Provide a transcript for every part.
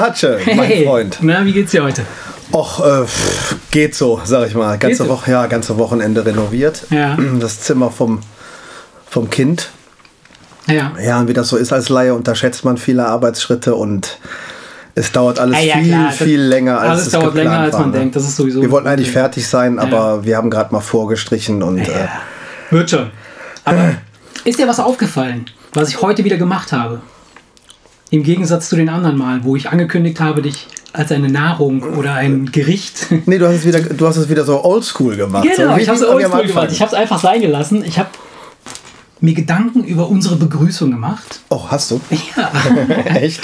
Marce, mein Hey, Freund. na, wie geht's dir heute? Och, äh, geht so, sag ich mal. Ganze Geht so? Woche, ja, ganze Wochenende renoviert. Ja. Das Zimmer vom, vom Kind. Ja. Ja, und wie das so ist als Laie, unterschätzt man viele Arbeitsschritte und es dauert alles ja, viel, klar, viel länger als alles es dauert geplant länger, als war, man ne? denkt. Das ist sowieso. Wir wollten eigentlich fertig sein, aber wir haben gerade mal vorgestrichen und äh, wird schon. Aber ist dir was aufgefallen, was ich heute wieder gemacht habe? Im Gegensatz zu den anderen Malen, wo ich angekündigt habe, dich als eine Nahrung oder ein Gericht. nee, du hast es wieder, du hast es wieder so oldschool gemacht. Genau, so ich habe es oldschool gemacht. Ich habe es einfach sein gelassen. Ich habe mir Gedanken über unsere Begrüßung gemacht. Oh, hast du? Ja. Echt?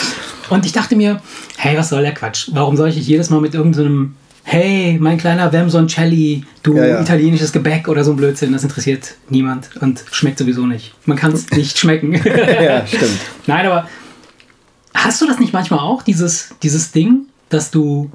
Und ich dachte mir, hey, was soll der Quatsch? Warum soll ich dich jedes Mal mit irgendeinem, hey, mein kleiner Vermsoncelli, du Ja, ja. italienisches Gebäck oder so ein Blödsinn, das interessiert niemand und schmeckt sowieso nicht. Man kann es nicht schmecken. Ja, stimmt. Nein, aber hast du das nicht manchmal auch, dieses, dieses Ding, dass du,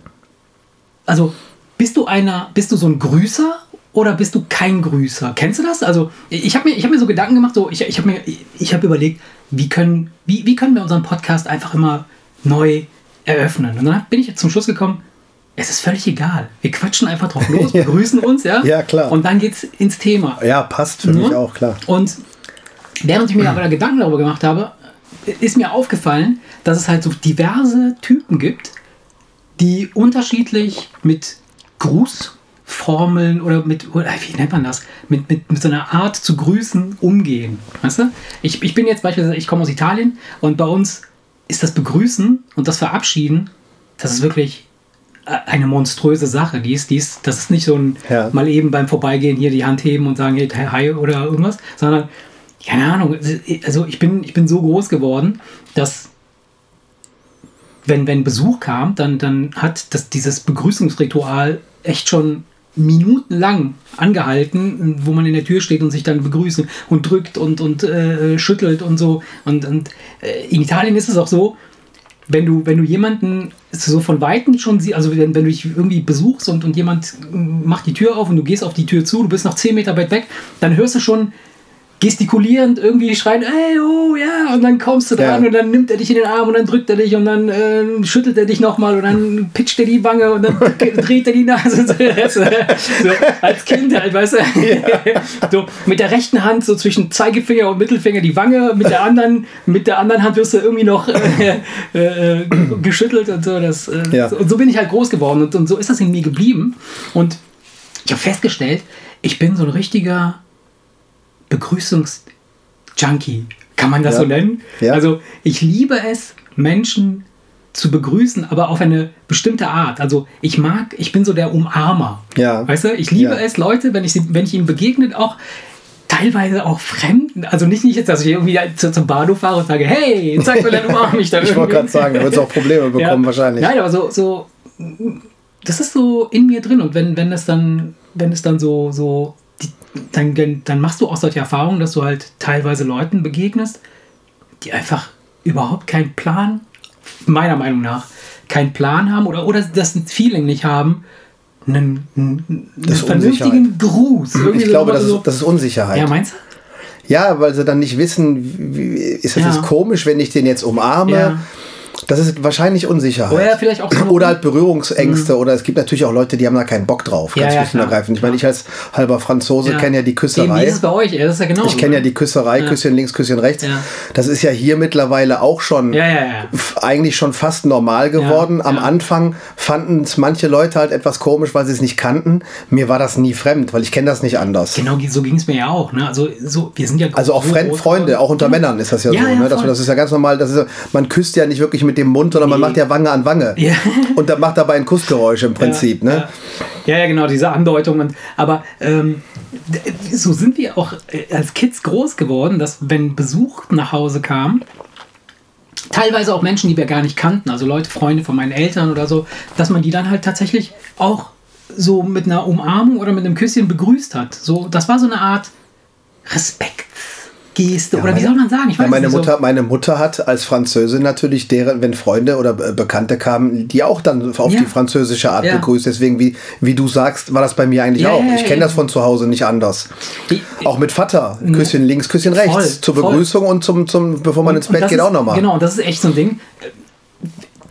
also bist du einer, bist du so ein Grüßer oder bist du kein Grüßer? Kennst du das? Also ich habe mir, ich hab mir so Gedanken gemacht, so, ich, ich habe mir, ich habe überlegt, wie können, wie, wie können wir unseren Podcast einfach immer neu eröffnen? Und dann bin ich zum Schluss gekommen, es ist völlig egal. Wir quatschen einfach drauf los, Ja. begrüßen uns, ja? Ja, klar. Und dann geht's ins Thema. Ja, passt für Mhm. mich auch, klar. Und während ich mir aber da Gedanken darüber gemacht habe, ist mir aufgefallen, dass es halt so diverse Typen gibt, die unterschiedlich mit Grußformeln oder mit, oder wie nennt man das, mit, mit, mit so einer Art zu grüßen umgehen. Weißt du? Ich, ich bin jetzt beispielsweise, ich komme aus Italien und bei uns ist das Begrüßen und das Verabschieden, das ist wirklich äh, eine monströse Sache. Die ist, die ist, das ist nicht so ein Ja. mal eben beim Vorbeigehen hier die Hand heben und sagen, hey, hi oder irgendwas, sondern, keine Ahnung, also ich bin, ich bin so groß geworden, dass wenn, wenn Besuch kam, dann, dann hat das, dieses Begrüßungsritual echt schon minutenlang angehalten, wo man in der Tür steht und sich dann begrüßt und drückt und, und äh, schüttelt und so. Und, und äh, in Italien ist es auch so, wenn du, wenn du jemanden so von Weitem schon siehst, also wenn, wenn du dich irgendwie besuchst und, und jemand macht die Tür auf und du gehst auf die Tür zu, du bist noch 10 Meter weit weg, dann hörst du schon gestikulierend irgendwie schreien, hey, oh ja, und dann kommst du Ja. dran und dann nimmt er dich in den Arm und dann drückt er dich und dann äh, schüttelt er dich nochmal und dann pitcht er die Wange und dann dreht er die Nase. so, so, als Kind halt, weißt du? So, mit der rechten Hand so zwischen Zeigefinger und Mittelfinger die Wange, mit der anderen, mit der anderen Hand wirst du irgendwie noch äh, äh, geschüttelt und so. Das, äh, Ja. Und so bin ich halt groß geworden und, und so ist das in mir geblieben. Und ich habe festgestellt, ich bin so ein richtiger Begrüßungs-Junkie. Kann man das Ja. so nennen? Ja. Also ich liebe es, Menschen zu begrüßen, aber auf eine bestimmte Art. Also ich mag, ich bin so der Umarmer. Ja. Weißt du, ich liebe Ja. es, Leute, wenn ich, sie, wenn ich ihnen begegne, auch teilweise auch Fremden. Also nicht, nicht jetzt, dass ich irgendwie zu, zum Bahnhof fahre und sage, hey, zeig mir deinen Umarm mich da Ich wollte gerade sagen, da wird es auch Probleme bekommen wahrscheinlich. Nein, aber so, so, das ist so in mir drin und wenn, wenn es dann, wenn es dann so, so, dann, dann- machst du auch solche Erfahrungen, dass du halt teilweise Leuten begegnest, die einfach überhaupt keinen Plan, meiner Meinung nach, keinen Plan haben oder, oder das Feeling nicht haben, einen, einen, vernünftigen Gruß. Irgendwie Ich glaube, das so, ist, das ist Unsicherheit. ja, meinst du? Ja, weil sie dann nicht wissen, wie, ist das Ja. jetzt komisch, wenn ich den jetzt umarme? Ja. Das ist wahrscheinlich Unsicherheit. Oder vielleicht auch so- Oder halt Berührungsängste. Oder es gibt natürlich auch Leute, die haben da keinen Bock drauf. Ja, Ganz ja, schlicht und ergreifend. Ich meine, ich als halber Franzose Ja. kenne ja die Küsserei. wie ist es bei euch? Ja, Das ist ja genau. Ich kenne ja die Küsserei, Ja. Küsschen links, Küsschen rechts. Ja. Das ist ja hier mittlerweile auch schon Ja, ja, ja. eigentlich schon fast normal geworden. Ja, Am ja. Anfang fanden es manche Leute halt etwas komisch, weil sie es nicht kannten. Mir war das nie fremd, weil ich kenne das nicht anders. Genau, so ging es mir ja auch. Ne? Also, so, wir sind ja Also auch so Freunde, auch unter Männern ist das ja, Ja, so. ja, ne? das, voll. das ist ja ganz normal. Das ist, ja- man küsst ja nicht wirklich mit dem Mund, sondern man macht ja Wange an Wange. Ja. Und dann macht dabei ein Kussgeräusch im Prinzip. ja, ne? Ja. ja, genau, diese Andeutungen. Aber ähm, so sind wir auch äh, als Kids groß geworden, dass wenn Besuch nach Hause kam, teilweise auch Menschen, die wir gar nicht kannten, also Leute, Freunde von meinen Eltern oder so, dass man die dann halt tatsächlich auch so mit einer Umarmung oder mit einem Küsschen begrüßt hat. So, das war so eine Art Respektgeste oder wie soll man sagen? Ich Ja, weiß meine, nicht, Mutter, meine Mutter hat als Französin natürlich deren, wenn Freunde oder äh, Bekannte kamen, die auch dann auf Ja. die französische Art Ja. begrüßt. Deswegen, wie, wie du sagst, war das bei mir eigentlich Ja, auch. ja, ich ja, kenne ja. das von zu Hause nicht anders. so, ich- Auch mit Vater. Küsschen links, Küsschen rechts. Voll, zur voll. Begrüßung und zum, zum bevor man ins Und Bett das geht ist, auch nochmal. Genau, das ist echt so ein Ding.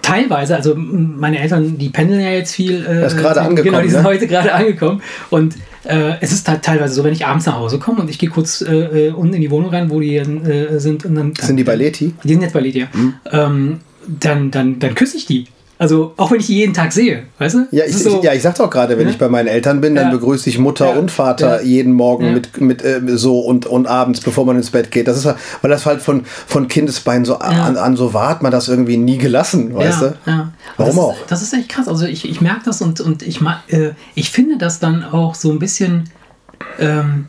teilweise, also meine Eltern, die pendeln ja jetzt viel. Äh, Er ist gerade Genau, angekommen, die sind ne? heute gerade angekommen. Und äh, es ist halt teilweise so, wenn ich abends nach Hause komme und ich gehe kurz äh, äh, unten in die Wohnung rein, wo die äh, sind. Und dann, Sind die bei Leti? Die sind jetzt bei Lydia. Mhm. Ähm, dann, dann, dann küsse ich die. Also auch wenn ich die jeden Tag sehe, weißt du? Ja, ich, so- ich, ja, ich sag's auch gerade, wenn Ne? ich bei meinen Eltern bin, dann Ja. begrüße ich Mutter Ja. und Vater Ja. jeden Morgen Ja. mit, mit äh, so und, und abends, bevor man ins Bett geht. Das ist weil das halt von, von Kindesbeinen so Ja. an, an so war, hat man das irgendwie nie gelassen, weißt ja, du? Ja. Warum das, auch? Ist, das ist echt krass. Also ich, ich merke das und, und ich, äh, ich finde das dann auch so ein bisschen ähm,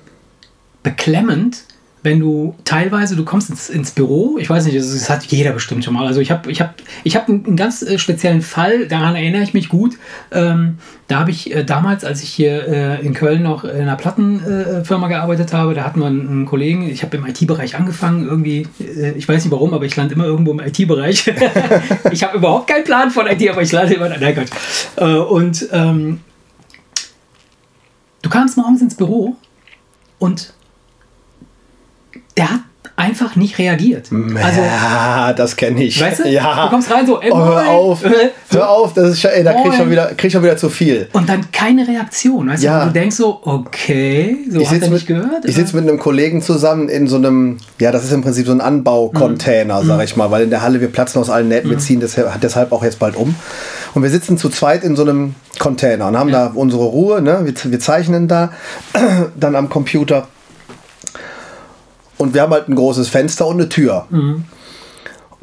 beklemmend, wenn du teilweise, du kommst ins, ins Büro, ich weiß nicht, das, das hat jeder bestimmt schon mal. Also ich habe ich hab, ich hab einen, einen ganz äh, speziellen Fall, daran erinnere ich mich gut. Ähm, da habe ich äh, damals, als ich hier äh, in Köln noch in einer Plattenfirma äh, gearbeitet habe, da hatten wir einen, einen Kollegen, ich habe im IT-Bereich angefangen, irgendwie, äh, ich weiß nicht warum, aber ich lande immer irgendwo im IT-Bereich. ich habe überhaupt keinen Plan von IT, aber ich lande immer, nein Gott. Äh, und ähm, du kamst morgens ins Büro und der hat einfach nicht reagiert. Also, ja, das kenne ich. weißt du, Ja. du kommst rein so, ey, oh, hör auf, hör auf, das ist schon, ey, da krieg ich schon wieder, krieg ich schon wieder zu viel. Und dann keine Reaktion. Weißt Ja. du, du denkst so, okay, so Ich hat er sitze nicht mit, gehört. ich sitz mit einem Kollegen zusammen in so einem, ja, das ist im Prinzip so ein Anbaucontainer, Mhm. sag ich mal, weil in der Halle wir platzen aus allen Nähten, wir ziehen deshalb, deshalb auch jetzt bald um. Und wir sitzen zu zweit in so einem Container und haben da unsere Ruhe, ne? wir, wir zeichnen da dann am Computer. Und wir haben halt ein großes Fenster und eine Tür. Mhm.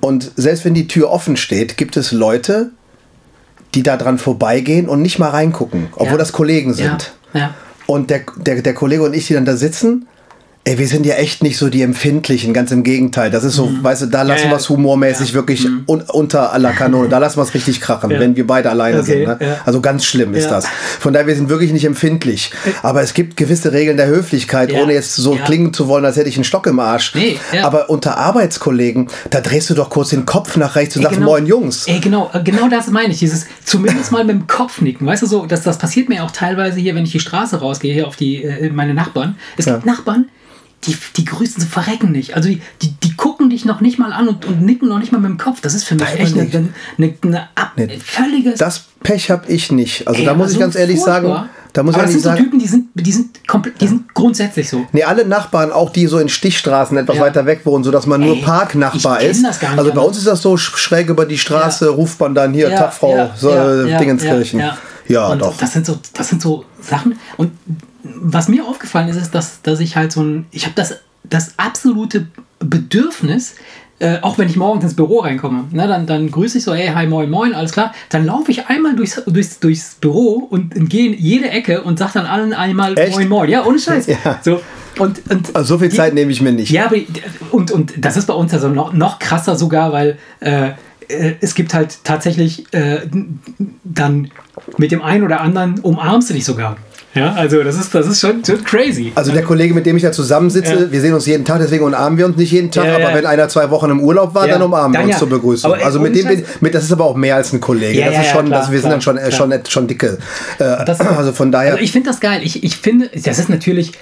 Und selbst wenn die Tür offen steht, gibt es Leute, die da dran vorbeigehen und nicht mal reingucken, obwohl Ja. das Kollegen ja, sind. ja. Und der, der, der Kollege und ich, die dann da sitzen, ey, wir sind ja echt nicht so die Empfindlichen, ganz im Gegenteil. Das ist so, weißt du, da lassen Mhm. ja. wir es humormäßig Ja. wirklich un, unter aller Kanone. Da lassen wir es richtig krachen, Ja. wenn wir beide alleine Okay, sind. Ne? Also ganz schlimm ist das. Von daher, wir sind wirklich nicht empfindlich. Aber es gibt gewisse Regeln der Höflichkeit, ohne jetzt so klingen zu wollen, als hätte ich einen Stock im Arsch. Nee. Aber unter Arbeitskollegen, da drehst du doch kurz den Kopf nach rechts und Ey, sagst, genau. moin Jungs. Ey, genau, äh, genau das meine ich. Dieses zumindest mal mit dem Kopf nicken. Weißt du so, das, das passiert mir auch teilweise hier, wenn ich die Straße rausgehe, hier auf die äh, meine Nachbarn. Es gibt. Nachbarn, die, die grüßen sie verrecken nicht. Also die, die, die gucken dich noch nicht mal an und, und nicken noch nicht mal mit dem Kopf. Das ist für mich Nein, echt eine, eine, eine, ab, Nee. völliges. Das Pech habe ich nicht. Also Ey, da muss ich so ganz ehrlich furchtbar. sagen, da muss ich Aber das ehrlich sind so Typen, die sind, die sind komplett, die sind grundsätzlich so. Nee, alle Nachbarn, auch die so in Stichstraßen etwas Ja. weiter weg wohnen, sodass man nur Ey, Parknachbar ich kenn ist. das gar nicht also bei anders. uns ist das so sch- schräg über die Straße, Ja. ruft man dann hier, Ja, Tag Frau ja, so, ja, äh, Dingenskirchen. Ja, doch. Das sind, so, das sind so Sachen. Und was mir aufgefallen ist, ist, dass, dass ich halt so ein. Ich habe das, das absolute Bedürfnis, äh, auch wenn ich morgens ins Büro reinkomme, ne, dann, dann grüße ich so, hey, hi, moin, moin, alles klar. Dann laufe ich einmal durchs, durchs, durchs Büro und gehe in jede Ecke und sage dann allen einmal Echt? moin, moin. Ja, ohne Scheiß. Ja. So, und, und Also so viel die- Zeit nehme ich mir nicht. ja, aber und, und das ist bei uns also noch, noch krasser sogar, weil äh, äh, es gibt halt tatsächlich äh, dann mit dem einen oder anderen umarmst du dich sogar. Ja, also das ist, das ist schon, schon crazy. Also der Kollege, mit dem ich da zusammensitze, Ja. wir sehen uns jeden Tag, deswegen umarmen wir uns nicht jeden Tag, Ja, ja. aber wenn einer zwei Wochen im Urlaub war, Ja, dann umarmen dann wir uns ja. zur Begrüßung. Aber, ey, also mit dem bin, mit, das ist aber auch mehr als ein Kollege. Ja, das ja, ist ja, schon, klar, das, wir sind klar, dann schon, äh, schon, schon dicke. Äh, Das- also von daher. Also ich finde das geil. Ich, ich finde, das ist natürlich,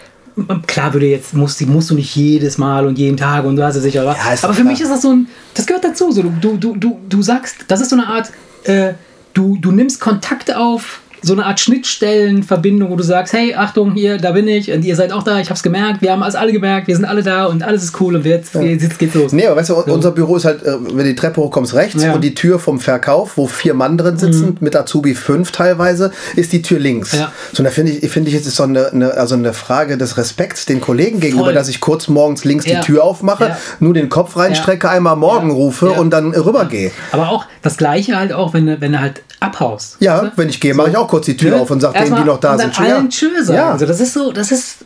klar würde jetzt, musst, du- musst du nicht jedes Mal und jeden Tag und du hast es sicher, aber, Ja, aber für klar. mich ist das so ein, das gehört dazu. So, du, du, du, du, du sagst, das ist so eine Art, äh, du, du nimmst Kontakt auf, so eine Art Schnittstellenverbindung, wo du sagst, hey, Achtung, hier, da bin ich und ihr seid auch da, ich hab's gemerkt, wir haben es alle gemerkt, wir sind alle da und alles ist cool und jetzt, jetzt geht's los. Nee, aber weißt du, unser Büro ist halt, äh, wenn du die Treppe hochkommst, rechts Ja. Mhm. und die Tür vom Verkauf, wo vier Mann drin sitzen, mit Azubi fünf teilweise, ist die Tür links. Ja. So, und da finde ich, finde ich, es ist so eine, eine, also eine Frage des Respekts den Kollegen gegenüber, Voll. dass ich kurz morgens links Ja. die Tür aufmache, Ja. nur den Kopf reinstrecke, einmal morgen Ja. rufe Ja. und dann rübergehe. Aber auch das Gleiche halt auch, wenn du, wenn du halt abhaust. Ja, wenn ich gehe, mache ich auch kurz die Tür Ne? auf und sage denen, die noch da sind, ja. allen Tschö sagen. Ja. Also das ist so, das ist,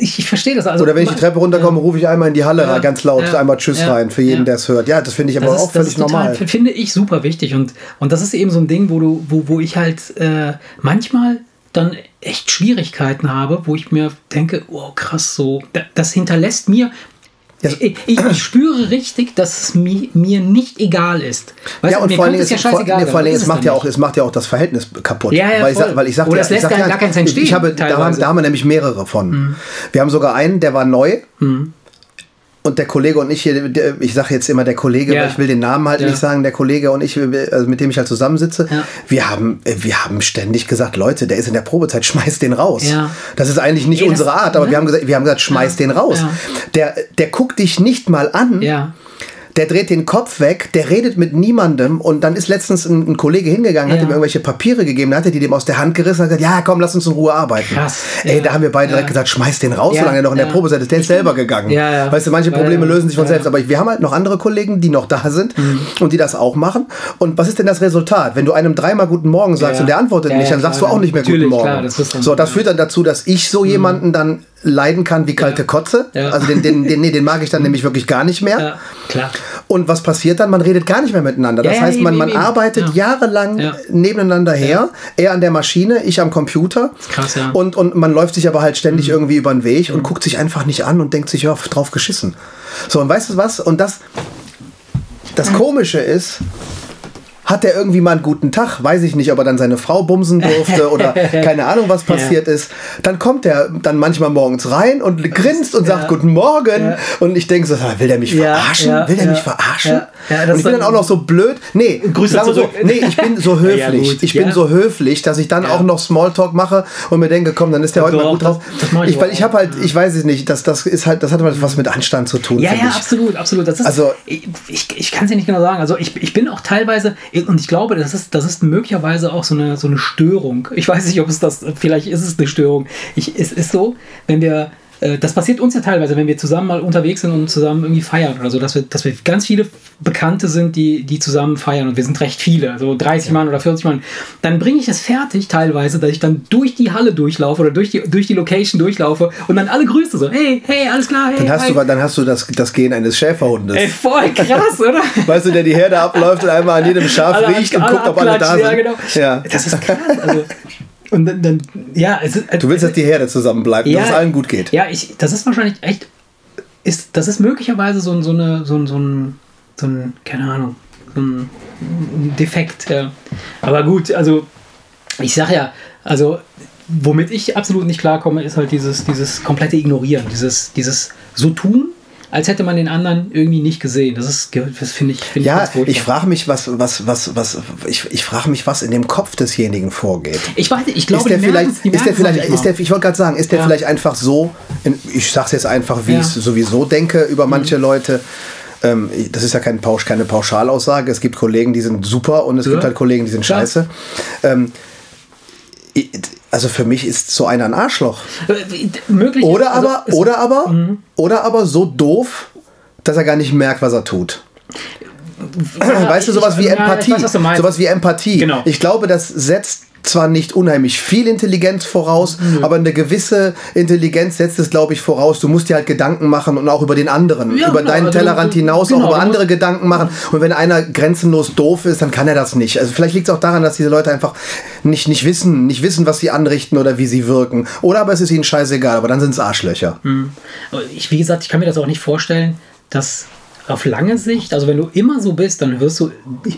ich, ich verstehe das. Also Oder wenn ich die Treppe runterkomme, rufe ich einmal in die Halle Ja. ganz laut, Ja. einmal Tschüss Ja. rein, für jeden, Ja. der es hört. Ja, das finde ich aber das auch ist, das völlig total, normal. finde ich super wichtig und, und das ist eben so ein Ding, wo du, wo, wo ich halt äh, manchmal dann echt Schwierigkeiten habe, wo ich mir denke, oh krass, so, da- das hinterlässt mir, Ich, ich, ich spüre richtig, dass es mir, mir nicht egal ist. Weißt ja, und mir vor allem, es ja vor, scheißegal nee, sein, vor allem es ist macht ja auch, es macht ja auch das Verhältnis kaputt. Ja, ja, weil, ich weil ich sag Oder ja, es lässt gar- ja, gar keins entstehen, ich habe, da, haben, da haben wir nämlich mehrere von. Wir haben sogar einen, der war neu. Und der Kollege und ich hier, ich sage jetzt immer der Kollege, Ja. weil ich will den Namen halt Ja. nicht sagen, der Kollege und ich, also mit dem ich halt zusammensitze, Ja. wir, haben, wir haben ständig gesagt, Leute, der ist in der Probezeit, schmeißt den raus. Das ist eigentlich nicht Ey, unsere Art, aber ne? wir haben gesagt, wir haben gesagt, schmeiß den raus. Der, der guckt dich nicht mal an. Ja. Der dreht den Kopf weg, der redet mit niemandem und dann ist letztens ein, ein Kollege hingegangen, hat Ja. ihm irgendwelche Papiere gegeben, da hat er die dem aus der Hand gerissen und hat gesagt, ja komm, lass uns in Ruhe arbeiten. Krass. Ey, Ja. da haben wir beide Ja. direkt gesagt, schmeiß den raus, solange er noch in der. Probezeit ist. Der ist selber gegangen. Weißt du, manche Probleme lösen sich von selbst, aber wir haben halt noch andere Kollegen, die noch da sind Mhm. und die das auch machen. Und was ist denn das Resultat? Wenn du einem dreimal Guten Morgen sagst und der antwortet nicht, dann sagst du auch nicht mehr natürlich, Guten Morgen. klar, das so, das führt dann dazu, dass ich so jemanden dann leiden kann wie kalte Kotze. Ja. Also den, den, den, nee, den mag ich dann nämlich wirklich gar nicht mehr. Ja, klar. Und was passiert dann? Man redet gar nicht mehr miteinander. Das Ja, ja, heißt, man, man arbeitet Ja. jahrelang Ja. nebeneinander her. Er an der Maschine, ich am Computer. krass, ja. Mhm. Und, und man läuft sich aber halt ständig irgendwie über den Weg und guckt sich einfach nicht an und denkt sich, ja, drauf geschissen. So, und weißt du was? Und das, das Komische ist, hat er irgendwie mal einen guten Tag, weiß ich nicht, ob er dann seine Frau bumsen durfte oder keine Ahnung, was passiert ist. Dann kommt er dann manchmal morgens rein und grinst und sagt Ja. Guten Morgen. Ja. Und ich denke so, will der mich Ja, verarschen? ja, will der ja, mich verarschen? ja. Ja, und ich bin dann- auch noch so blöd. Nee, Grüße sagen so, nee, ich bin so höflich. Ja, ich bin Ja. so höflich, dass ich dann Ja. auch noch Smalltalk mache und mir denke, komm, dann ist der heute mal gut drauf. ich weil ich habe halt, ich weiß es nicht, das, das ist halt, das hat halt was mit Anstand zu tun. Ja, ja, ich. absolut, absolut. Das ist, Also- ich, ich, ich kann es dir nicht genau sagen. Also ich, ich bin auch teilweise, und ich glaube, das ist, das ist möglicherweise auch so eine, so eine Störung. Ich weiß nicht, ob es das, vielleicht ist es eine Störung. Ich, es ist so, wenn wir, äh, das passiert uns ja teilweise, wenn wir zusammen mal unterwegs sind und zusammen irgendwie feiern oder so, dass wir, dass wir ganz viele Bekannte sind, die, die zusammen feiern und wir sind recht viele, so 30 Mann oder 40 Mann, dann bringe ich es fertig teilweise, dass ich dann durch die Halle durchlaufe oder durch die, durch die Location durchlaufe und dann alle grüße so, hey, hey, alles klar, hey, Dann hast, hi. du, dann hast du das, das Gen eines Schäferhundes. Ey, voll krass, oder? Weißt du, der die Herde abläuft und einmal an jedem Schaf Alle riecht und guckt, ob alle da sind. Ja, genau. Ja. Das ist krass. Also, und dann, dann ja, es ist, Du willst, dass die Herde zusammenbleibt, ja, dass es allen gut geht. Ja, ich, das ist wahrscheinlich echt, ist, das ist möglicherweise so ein, so eine, so ein, so ein, so ein keine Ahnung, so ein Defekt. Ja. Aber gut, also ich sag ja, also womit ich absolut nicht klarkomme, ist halt dieses, dieses komplette Ignorieren, dieses, dieses so tun, als hätte man den anderen irgendwie nicht gesehen. Das ist, das finde ich, finde ich Ja, furchtbar. ich frage mich, was, was, was, was, ich, ich frage mich, was in dem Kopf desjenigen vorgeht. Ich weiß ich glaube, ist der vielleicht, ist der vielleicht, ist der, ich wollte gerade sagen, ist der Ja. vielleicht einfach so, ich sag's jetzt einfach, wie Ja. Mhm. ich sowieso denke über manche Leute. Ähm, das ist ja kein Pausch, keine Pauschalaussage. Es gibt Kollegen, die sind super und es Ja. gibt halt Kollegen, die sind scheiße. Ähm, ich- also für mich ist so einer ein Arschloch. Äh, Möglich Oder also aber, oder aber, Mhm. oder aber so doof, dass er gar nicht merkt, was er tut. Ja, weißt du, ich- sowas wie ja, ich Empathie. weiß, sowas wie Empathie. Genau. Ich glaube, das setzt zwar nicht unheimlich viel Intelligenz voraus, aber eine gewisse Intelligenz setzt es, glaube ich, voraus. Du musst dir halt Gedanken machen und auch über den anderen, Ja, über genau, deinen also Tellerrand du- hinaus genau, auch über andere Gedanken machen. Und wenn einer grenzenlos doof ist, dann kann er das nicht. Also vielleicht liegt es auch daran, dass diese Leute einfach nicht, nicht wissen, nicht wissen, was sie anrichten oder wie sie wirken. Oder aber es ist ihnen scheißegal, aber dann sind es Arschlöcher. Aber Ich, wie gesagt, ich kann mir das auch nicht vorstellen, dass auf lange Sicht, also wenn du immer so bist, dann wirst du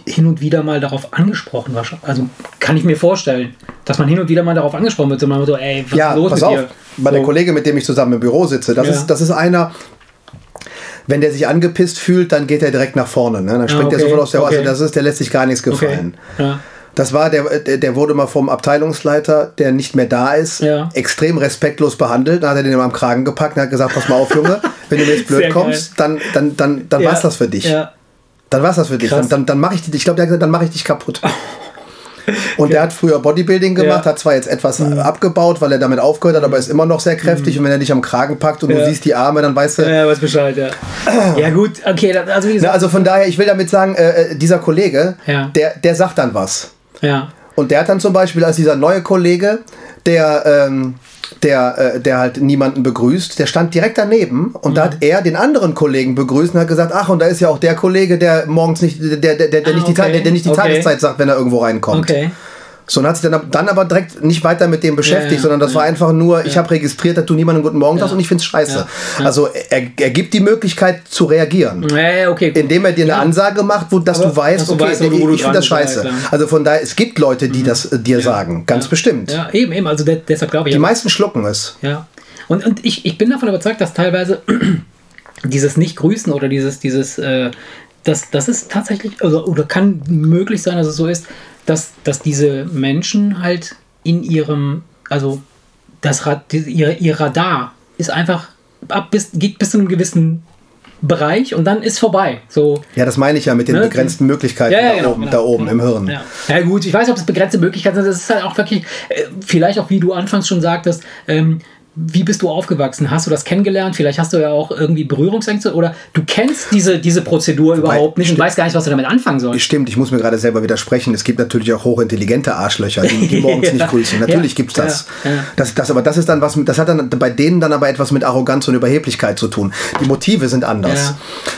hin und wieder mal darauf angesprochen. Also kann ich mir vorstellen, dass man hin und wieder mal darauf angesprochen wird. So, man so, ey, was ja, ist los pass mit auf, dir? bei so. der Kollege, mit dem ich zusammen im Büro sitze, das, Ja. ist, das ist einer, wenn der sich angepisst fühlt, dann geht er direkt nach vorne. Ne? Dann springt okay, er sofort aus der okay. Also das ist, der lässt sich gar nichts Okay. gefallen. Ja. Das war der, der, wurde mal vom Abteilungsleiter, der nicht mehr da ist, Ja. extrem respektlos behandelt. Dann hat er den immer am Kragen gepackt und hat gesagt, pass mal auf, Junge, wenn du mir jetzt blöd Sehr kommst, dann, dann, dann, dann Ja. war's das für dich. Ja. Dann war's das für dich. Krass. Dann, dann, dann mache ich dich, ich glaube, der hat gesagt, dann mache ich dich kaputt. Und der hat früher Bodybuilding gemacht, Ja. hat zwar jetzt etwas abgebaut, weil er damit aufgehört hat, aber ist immer noch sehr kräftig. Und wenn er dich am Kragen packt und Ja. du siehst die Arme, dann weißt du. Ja, weiß Bescheid, ja. ja, gut, okay, also wie Na, gesagt. also von daher, ich will damit sagen, äh, äh, dieser Kollege, Ja. der, der sagt dann was. Ja. Und der hat dann zum Beispiel als dieser neue Kollege, der, ähm, der, äh, der halt niemanden begrüßt, der stand direkt daneben und Mhm. da hat er den anderen Kollegen begrüßt und hat gesagt, ach, und da ist ja auch der Kollege, der morgens nicht, der, der, der, der Ah, nicht, die, okay. der, der nicht die Okay. Tageszeit sagt, wenn er irgendwo reinkommt. Okay. So, und hat sich dann, dann aber direkt nicht weiter mit dem beschäftigt, Ja, ja, sondern das war ja. einfach nur, ich habe registriert, dass du niemanden guten Morgen sagst und ich finde es scheiße. Also er, er gibt die Möglichkeit zu reagieren. Okay. Indem er dir eine. Ansage macht, wo, dass Aber du weißt, dass du okay, weißt, du- ich finde das scheiße. Mhm. also von daher, es gibt Leute, die das äh, dir sagen, ganz bestimmt. Ja, eben, eben. Also de deshalb glaube ich. Die meisten schlucken es. Ja. Und, und ich, ich bin davon überzeugt, dass teilweise dieses Nicht-Grüßen oder dieses, dieses, äh, das, das ist tatsächlich, also, oder kann möglich sein, dass es so ist, dass, dass diese Menschen halt in ihrem, also das Rad, ihr, ihr Radar ist einfach ab bis, geht bis zu einem gewissen Bereich und dann ist vorbei. So, Ja, das meine ich ja mit den Ne? begrenzten Möglichkeiten Ja, ja, da, genau, oben, genau, da oben genau. im Hirn. Ja. ja gut, ich weiß, ob es begrenzte Möglichkeiten sind. Das ist halt auch wirklich, äh, vielleicht auch wie du anfangs schon sagtest, ähm, wie bist du aufgewachsen? Hast du das kennengelernt? Vielleicht hast du ja auch irgendwie Berührungsängste oder du kennst diese, diese Prozedur überhaupt nicht und weißt gar nicht, was du damit anfangen sollst. Stimmt, ich muss mir gerade selber widersprechen. Es gibt natürlich auch hochintelligente Arschlöcher, die, die morgens Ja. nicht grüßen. Natürlich Ja, gibt's das. ja, das. Das aber das ist dann was, mit- das hat dann bei denen dann aber etwas mit Arroganz und Überheblichkeit zu tun. Die Motive sind anders.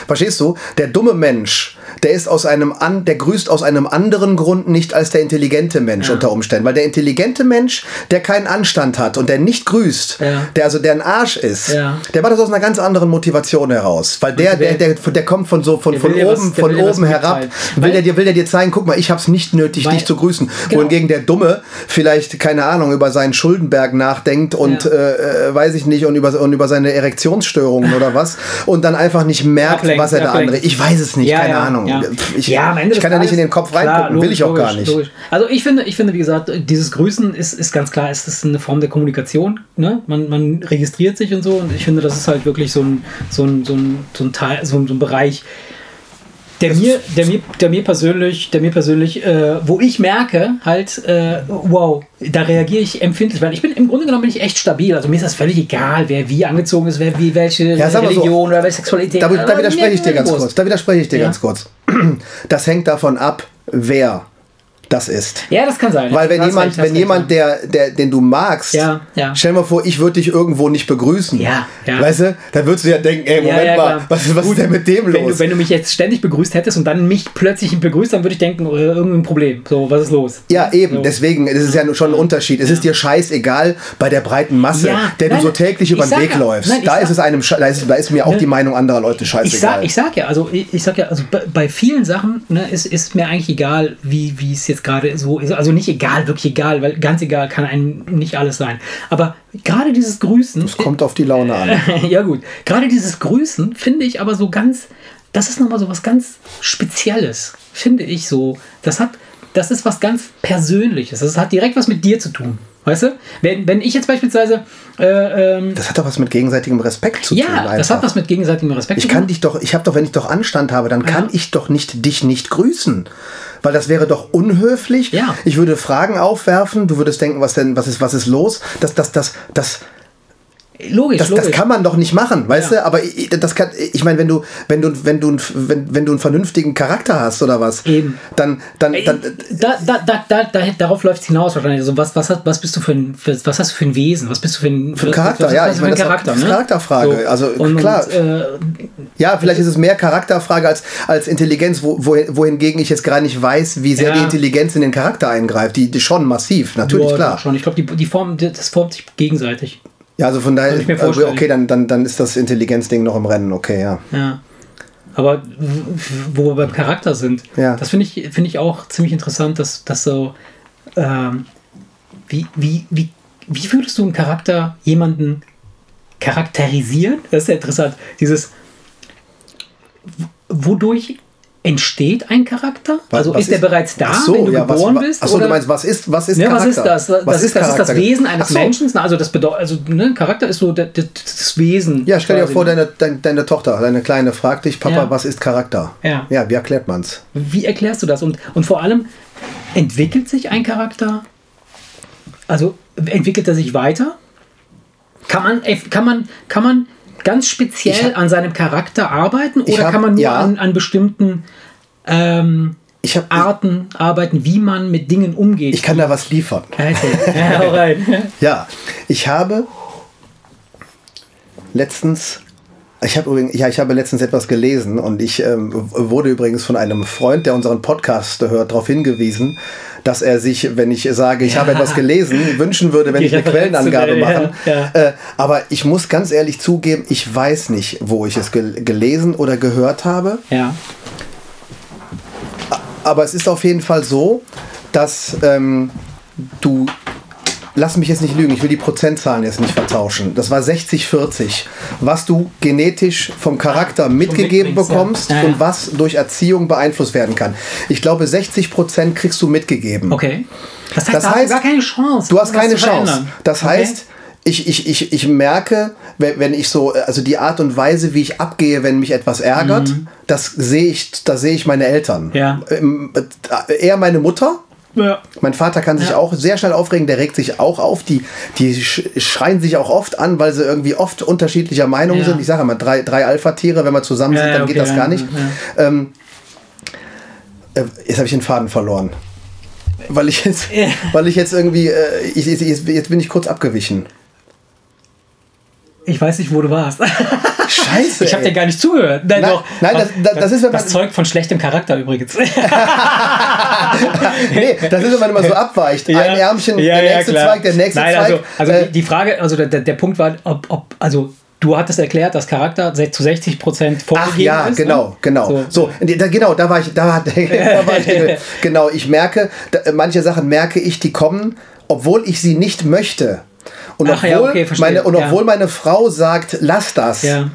Verstehst du? Der dumme Mensch, der ist aus einem an, der grüßt aus einem anderen Grund nicht als der intelligente Mensch unter Umständen, weil der intelligente Mensch, der keinen Anstand hat und der nicht grüßt, Ja. der also der ein Arsch ist, Ja. der macht das aus einer ganz anderen Motivation heraus, weil der der der- der, der kommt von so von von was- oben der von was oben herab mitteilen. will Weil- der dir will der dir zeigen, guck mal, ich hab's nicht nötig, Weil- dich zu grüßen. Genau. Wohingegen der Dumme vielleicht keine Ahnung über seinen Schuldenberg nachdenkt und Ja. äh, äh, weiß ich nicht und über und über seine Erektionsstörungen oder was und dann einfach nicht merkt, Ablenkt, was er da andere. Ich weiß es nicht, Ja, keine ja, Ahnung. ja. Ich, Ja, ich kann ja nicht in den Kopf reingucken, will logisch, ich auch gar logisch, nicht. logisch. Also ich finde, ich finde, wie gesagt, dieses Grüßen ist, ist ganz klar, es ist eine Form der Kommunikation. Ne? Man, man registriert sich und so und ich finde, das ist halt wirklich so ein, so ein, so ein, so ein Teil, so ein, so ein Bereich, der mir, der mir, der mir persönlich, der mir persönlich, äh, wo ich merke, halt, äh, wow, da reagiere ich empfindlich, weil ich bin im Grunde genommen bin ich echt stabil. Also mir ist das völlig egal, wer wie angezogen ist, wer wie welche Ja, mal so, Religion oder welche Sexualität. Da, da widerspreche ich dir ganz Wurst. kurz. Da widerspreche ich dir Ja. ganz kurz. Das hängt davon ab, wer das ist. Ja, das kann sein. Weil wenn Hast jemand, wenn jemand, der, der, den du magst, Ja, ja. stell mal vor, ich würde dich irgendwo nicht begrüßen. Ja, ja. Weißt du, dann würdest du ja denken, ey, Moment ja, mal, was, was ist denn mit dem wenn los? du, wenn du mich jetzt ständig begrüßt hättest und dann mich plötzlich begrüßt, dann würde ich denken, äh, irgendein Problem. So, was ist los? ja, eben, So. deswegen, das ist ja schon ein Unterschied. Es ist dir scheißegal bei der breiten Masse, der nein, du so täglich ich über den Weg ja, läufst. nein, da ist es einem, da ist, da ist mir auch Ne? die Meinung anderer Leute Ich sag, scheißegal. ich sag ja, also ich, ich sag ja, also bei, bei vielen Sachen ne, ist, ist mir eigentlich egal, wie, wie es jetzt gerade so ist. Also nicht egal, wirklich egal, weil ganz egal kann einem nicht alles sein. Aber gerade dieses Grüßen. Es kommt auf die Laune an. ja gut, gerade dieses Grüßen finde ich aber so ganz, das ist nochmal so was ganz Spezielles, finde ich so. Das hat, das ist was ganz Persönliches. Das hat direkt was mit dir zu tun. Weißt du? Wenn, wenn ich jetzt beispielsweise, äh, ähm, Das hat doch was mit gegenseitigem Respekt zu tun. ja, das hat was mit gegenseitigem Respekt Ich zu kann tun. dich doch, ich habe doch, wenn ich doch Anstand habe, dann kann ich doch nicht dich nicht grüßen. Weil das wäre doch unhöflich. Ja. Ich würde Fragen aufwerfen, du würdest denken, was denn, was ist, was ist los? Das, das, das, das, Logisch, das, logisch. das kann man doch nicht machen, weißt Ja. du? Aber ich- das kann, ich meine, wenn du, wenn du, wenn du, wenn, wenn du einen vernünftigen Charakter hast oder was, Eben. dann, dann, dann, da, da, da, da, da, darauf läuft es hinaus wahrscheinlich. Also was, was, was bist du für ein, für, was hast du für ein Wesen? Was bist du für ein, Für ein Charakter, was, ja, ich meine, ein das ist Charakter, eine ne? Charakterfrage. Also, und, klar. Und, äh, Ja, vielleicht ist es mehr Charakterfrage als, als Intelligenz, wo, wo, wohingegen ich jetzt gar nicht weiß, wie sehr Ja. die Intelligenz in den Charakter eingreift. Die, die schon massiv, natürlich, ja, klar. Schon. Ich glaube, die, die Form, das formt sich gegenseitig. Ja, also von daher, vorstellen. okay, dann, dann, dann ist das Intelligenzding noch im Rennen, okay, ja. Ja. Aber wo wir beim Charakter sind, Ja. das finde ich, finde ich auch ziemlich interessant, dass, dass so, ähm, wie, wie, wie, wie würdest du einen Charakter jemanden charakterisieren? Das ist ja interessant. Dieses, wodurch entsteht ein Charakter? Was- also was ist der bereits da, so, wenn du ja, geboren was, bist? Achso, du meinst, was ist, was ist Ne, Charakter? was ist das? Das, was das, ist, das ist das? Wesen eines so. Menschen. Also das bedeutet, also ne, Charakter ist so das, das Wesen. Ja, stell dir vor, deine, deine, deine Tochter, deine Kleine fragt dich, Papa, Ja. was ist Charakter? Ja. Ja, wie erklärt man's? Wie erklärst du das? Und, und vor allem, entwickelt sich ein Charakter? Also entwickelt er sich weiter? Kann man, kann man, kann man ganz speziell Ich hab- an seinem Charakter arbeiten Ich oder hab- kann man nur ja. an, an bestimmten ähm, Ich, hab, Arten arbeiten, wie man mit Dingen umgeht? ich kann da was liefern. Okay. Ja, ich habe letztens, ich habe übrigens, ja, ich habe letztens etwas gelesen und ich ähm, wurde übrigens von einem Freund, der unseren Podcast hört, darauf hingewiesen, dass er sich, wenn ich sage, ich habe etwas gelesen, wünschen würde, wenn Die ich eine Quellenangabe mache. ja, Äh, aber ich muss ganz ehrlich zugeben, ich weiß nicht, wo ich es gel gelesen oder gehört habe. Ja. Aber es ist auf jeden Fall so, dass ähm, du lass mich jetzt nicht lügen, ich will die Prozentzahlen jetzt nicht vertauschen. Das war 60-40, was du genetisch vom Charakter mitgegeben bekommst Ja, ja. und was durch Erziehung beeinflusst werden kann. Ich glaube, 60 Prozent kriegst du mitgegeben. Okay. Das heißt, Das da hast heißt, du gar keine Chance. Du hast keine Chance. Das Okay. heißt, ich, ich, ich, ich merke, wenn, wenn ich so, also die Art und Weise, wie ich abgehe, wenn mich etwas ärgert, das sehe ich, da sehe ich meine Eltern. Mhm. Ja. Ähm, äh, Eher meine Mutter. Ja. Mein Vater kann sich Ja. auch sehr schnell aufregen, der regt sich auch auf. Die, die sch- schreien sich auch oft an, weil sie irgendwie oft unterschiedlicher Meinung Ja. sind. Ich sage immer, drei, drei Alpha-Tiere, wenn wir zusammen Ja, sind, dann geht okay, das gar nicht. ja. Ähm, äh, jetzt habe ich den Faden verloren. Weil ich jetzt, Ja. weil ich jetzt irgendwie, äh, ich, ich, jetzt bin ich kurz abgewichen. Ich weiß nicht, wo du warst. Scheiße. Ich habe dir gar nicht zugehört. Nein, Nein, doch. nein, das- das- das ist, wenn das man- zeugt von schlechtem Charakter übrigens. nee, das ist, wenn man immer so abweicht. Ein Ärmchen, der nächste klar. Zweig, der nächste Nein, Zweig. Also, also äh, die, Frage, also der, der Punkt war, ob, ob, also du hattest erklärt, dass Charakter zu 60 Prozent vorgegeben Ach ja, ist. genau, ne? genau. So. So, da, genau, da war ich, da, da war ich, genau. Ich merke, da, manche Sachen merke ich, die kommen, obwohl ich sie nicht möchte. Und Ach obwohl, ja, okay, meine, und Ja. obwohl meine Frau sagt, lass das. Ja.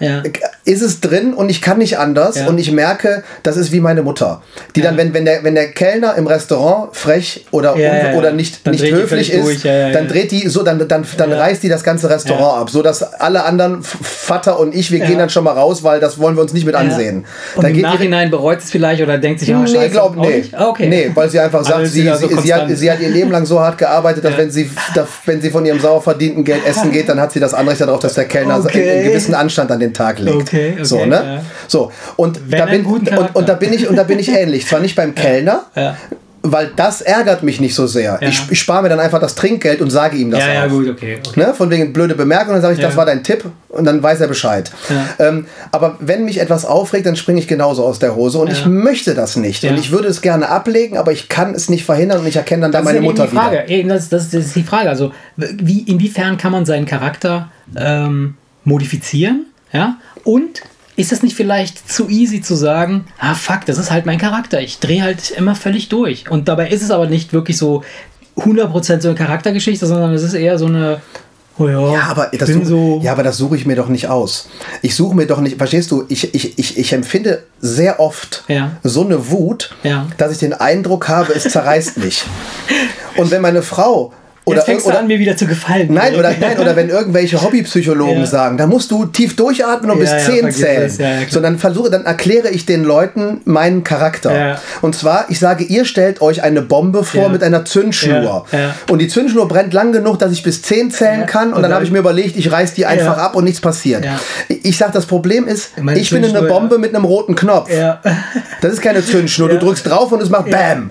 Ja. ist es drin und ich kann nicht anders Ja. und ich merke, das ist wie meine Mutter, die dann, wenn, wenn, der, wenn der Kellner im Restaurant frech oder, Ja, ja, ja. oder nicht, Dann nicht höflich ist. Ja, ja, dann ja. dreht die so, dann, dann, dann Ja. reißt die das ganze Restaurant ab, so dass alle anderen, Vater und ich, wir Ja. gehen dann schon mal raus, weil das wollen wir uns nicht mit ansehen. Und Dann im Nachhinein bereut es vielleicht oder denkt sich, ah, Nee, scheiße, glaub, nee. nicht? Ah, okay. nee, weil sie einfach sagt, sie, so sie, sie, hat, sie hat ihr Leben lang so hart gearbeitet, dass Ja. wenn, sie, dass, wenn sie von ihrem sauer verdienten Geld essen geht, dann hat sie das Anrecht darauf, dass der Kellner Okay. einen gewissen Anstand an den Tag legt. Okay, okay, so, ne? ja. So, und Wenn da, bin, und, und, da bin ich, und da bin ich ähnlich. Zwar nicht beim Kellner, Ja. weil das ärgert mich nicht so sehr. Ja. Ich, ich spare mir dann einfach das Trinkgeld und sage ihm das Ja, ja, auch. gut, okay. okay. Ne? Von wegen blöde Bemerkung, dann sage ich, das Ja. war dein Tipp und dann weiß er Bescheid. Ja. Ähm, aber wenn mich etwas aufregt, dann springe ich genauso aus der Hose und Ja. ich möchte das nicht. Ja. Und ich würde es gerne ablegen, aber ich kann es nicht verhindern und ich erkenne dann da meine Mutter die Frage. wieder. Das, das, das ist die Frage. Also, wie, inwiefern kann man seinen Charakter ähm, modifizieren? Ja? Und ist es nicht vielleicht zu easy zu sagen, ah fuck, das ist halt mein Charakter. Ich drehe halt immer völlig durch. Und dabei ist es aber nicht wirklich so 100% so eine Charaktergeschichte, sondern es ist eher so eine, oh ja, Ja, aber das, such, so. ja, aber das suche ich mir doch nicht aus. Ich suche mir doch nicht, verstehst du, ich, ich, ich, ich empfinde sehr oft Ja. so eine Wut, Ja. dass ich den Eindruck habe, es zerreißt mich. Und wenn meine Frau oder, Jetzt fängst oder, du an, mir wieder zu gefallen. Nein, oder, nein, oder wenn irgendwelche Hobbypsychologen Ja. sagen, da musst du tief durchatmen und Ja, bis ja, 10 vergiss zählen. es, ja, ja, klar. so, dann versuche, dann erkläre ich den Leuten meinen Charakter. Und zwar, ich sage, ihr stellt euch eine Bombe vor mit einer Zündschnur. Und die Zündschnur brennt lang genug, dass ich bis 10 zählen kann. Und, Und dann dann- habe ich mir überlegt, ich reiß die einfach ab und nichts passiert. Ich sage, das Problem ist, Meine ich bin eine Zündschnur, Bombe mit einem roten Knopf. Ja. Das ist keine Zündschnur. Du drückst drauf und es macht BAM.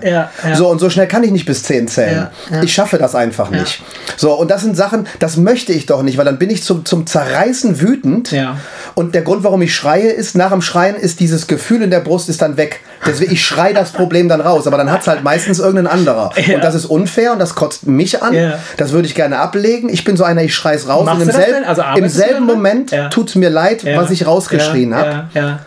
So, und so schnell kann ich nicht bis 10 zählen. Ich schaffe das einfach nicht. So, und das sind Sachen, das möchte ich doch nicht, weil dann bin ich zum, zum Zerreißen wütend. Ja. Und der Grund, warum ich schreie, ist, nach dem Schreien ist dieses Gefühl in der Brust ist dann weg. Deswegen, ich schreie das Problem dann raus, aber dann hat es halt meistens irgendein anderer. Ja. Und das ist unfair und das kotzt mich an. Ja. Das würde ich gerne ablegen. Ich bin so einer, ich schreie es raus. Machst und im, denn? Also im selben? Moment Ja. tut es mir leid, Ja. was ich rausgeschrien ja, habe. Ja, ja.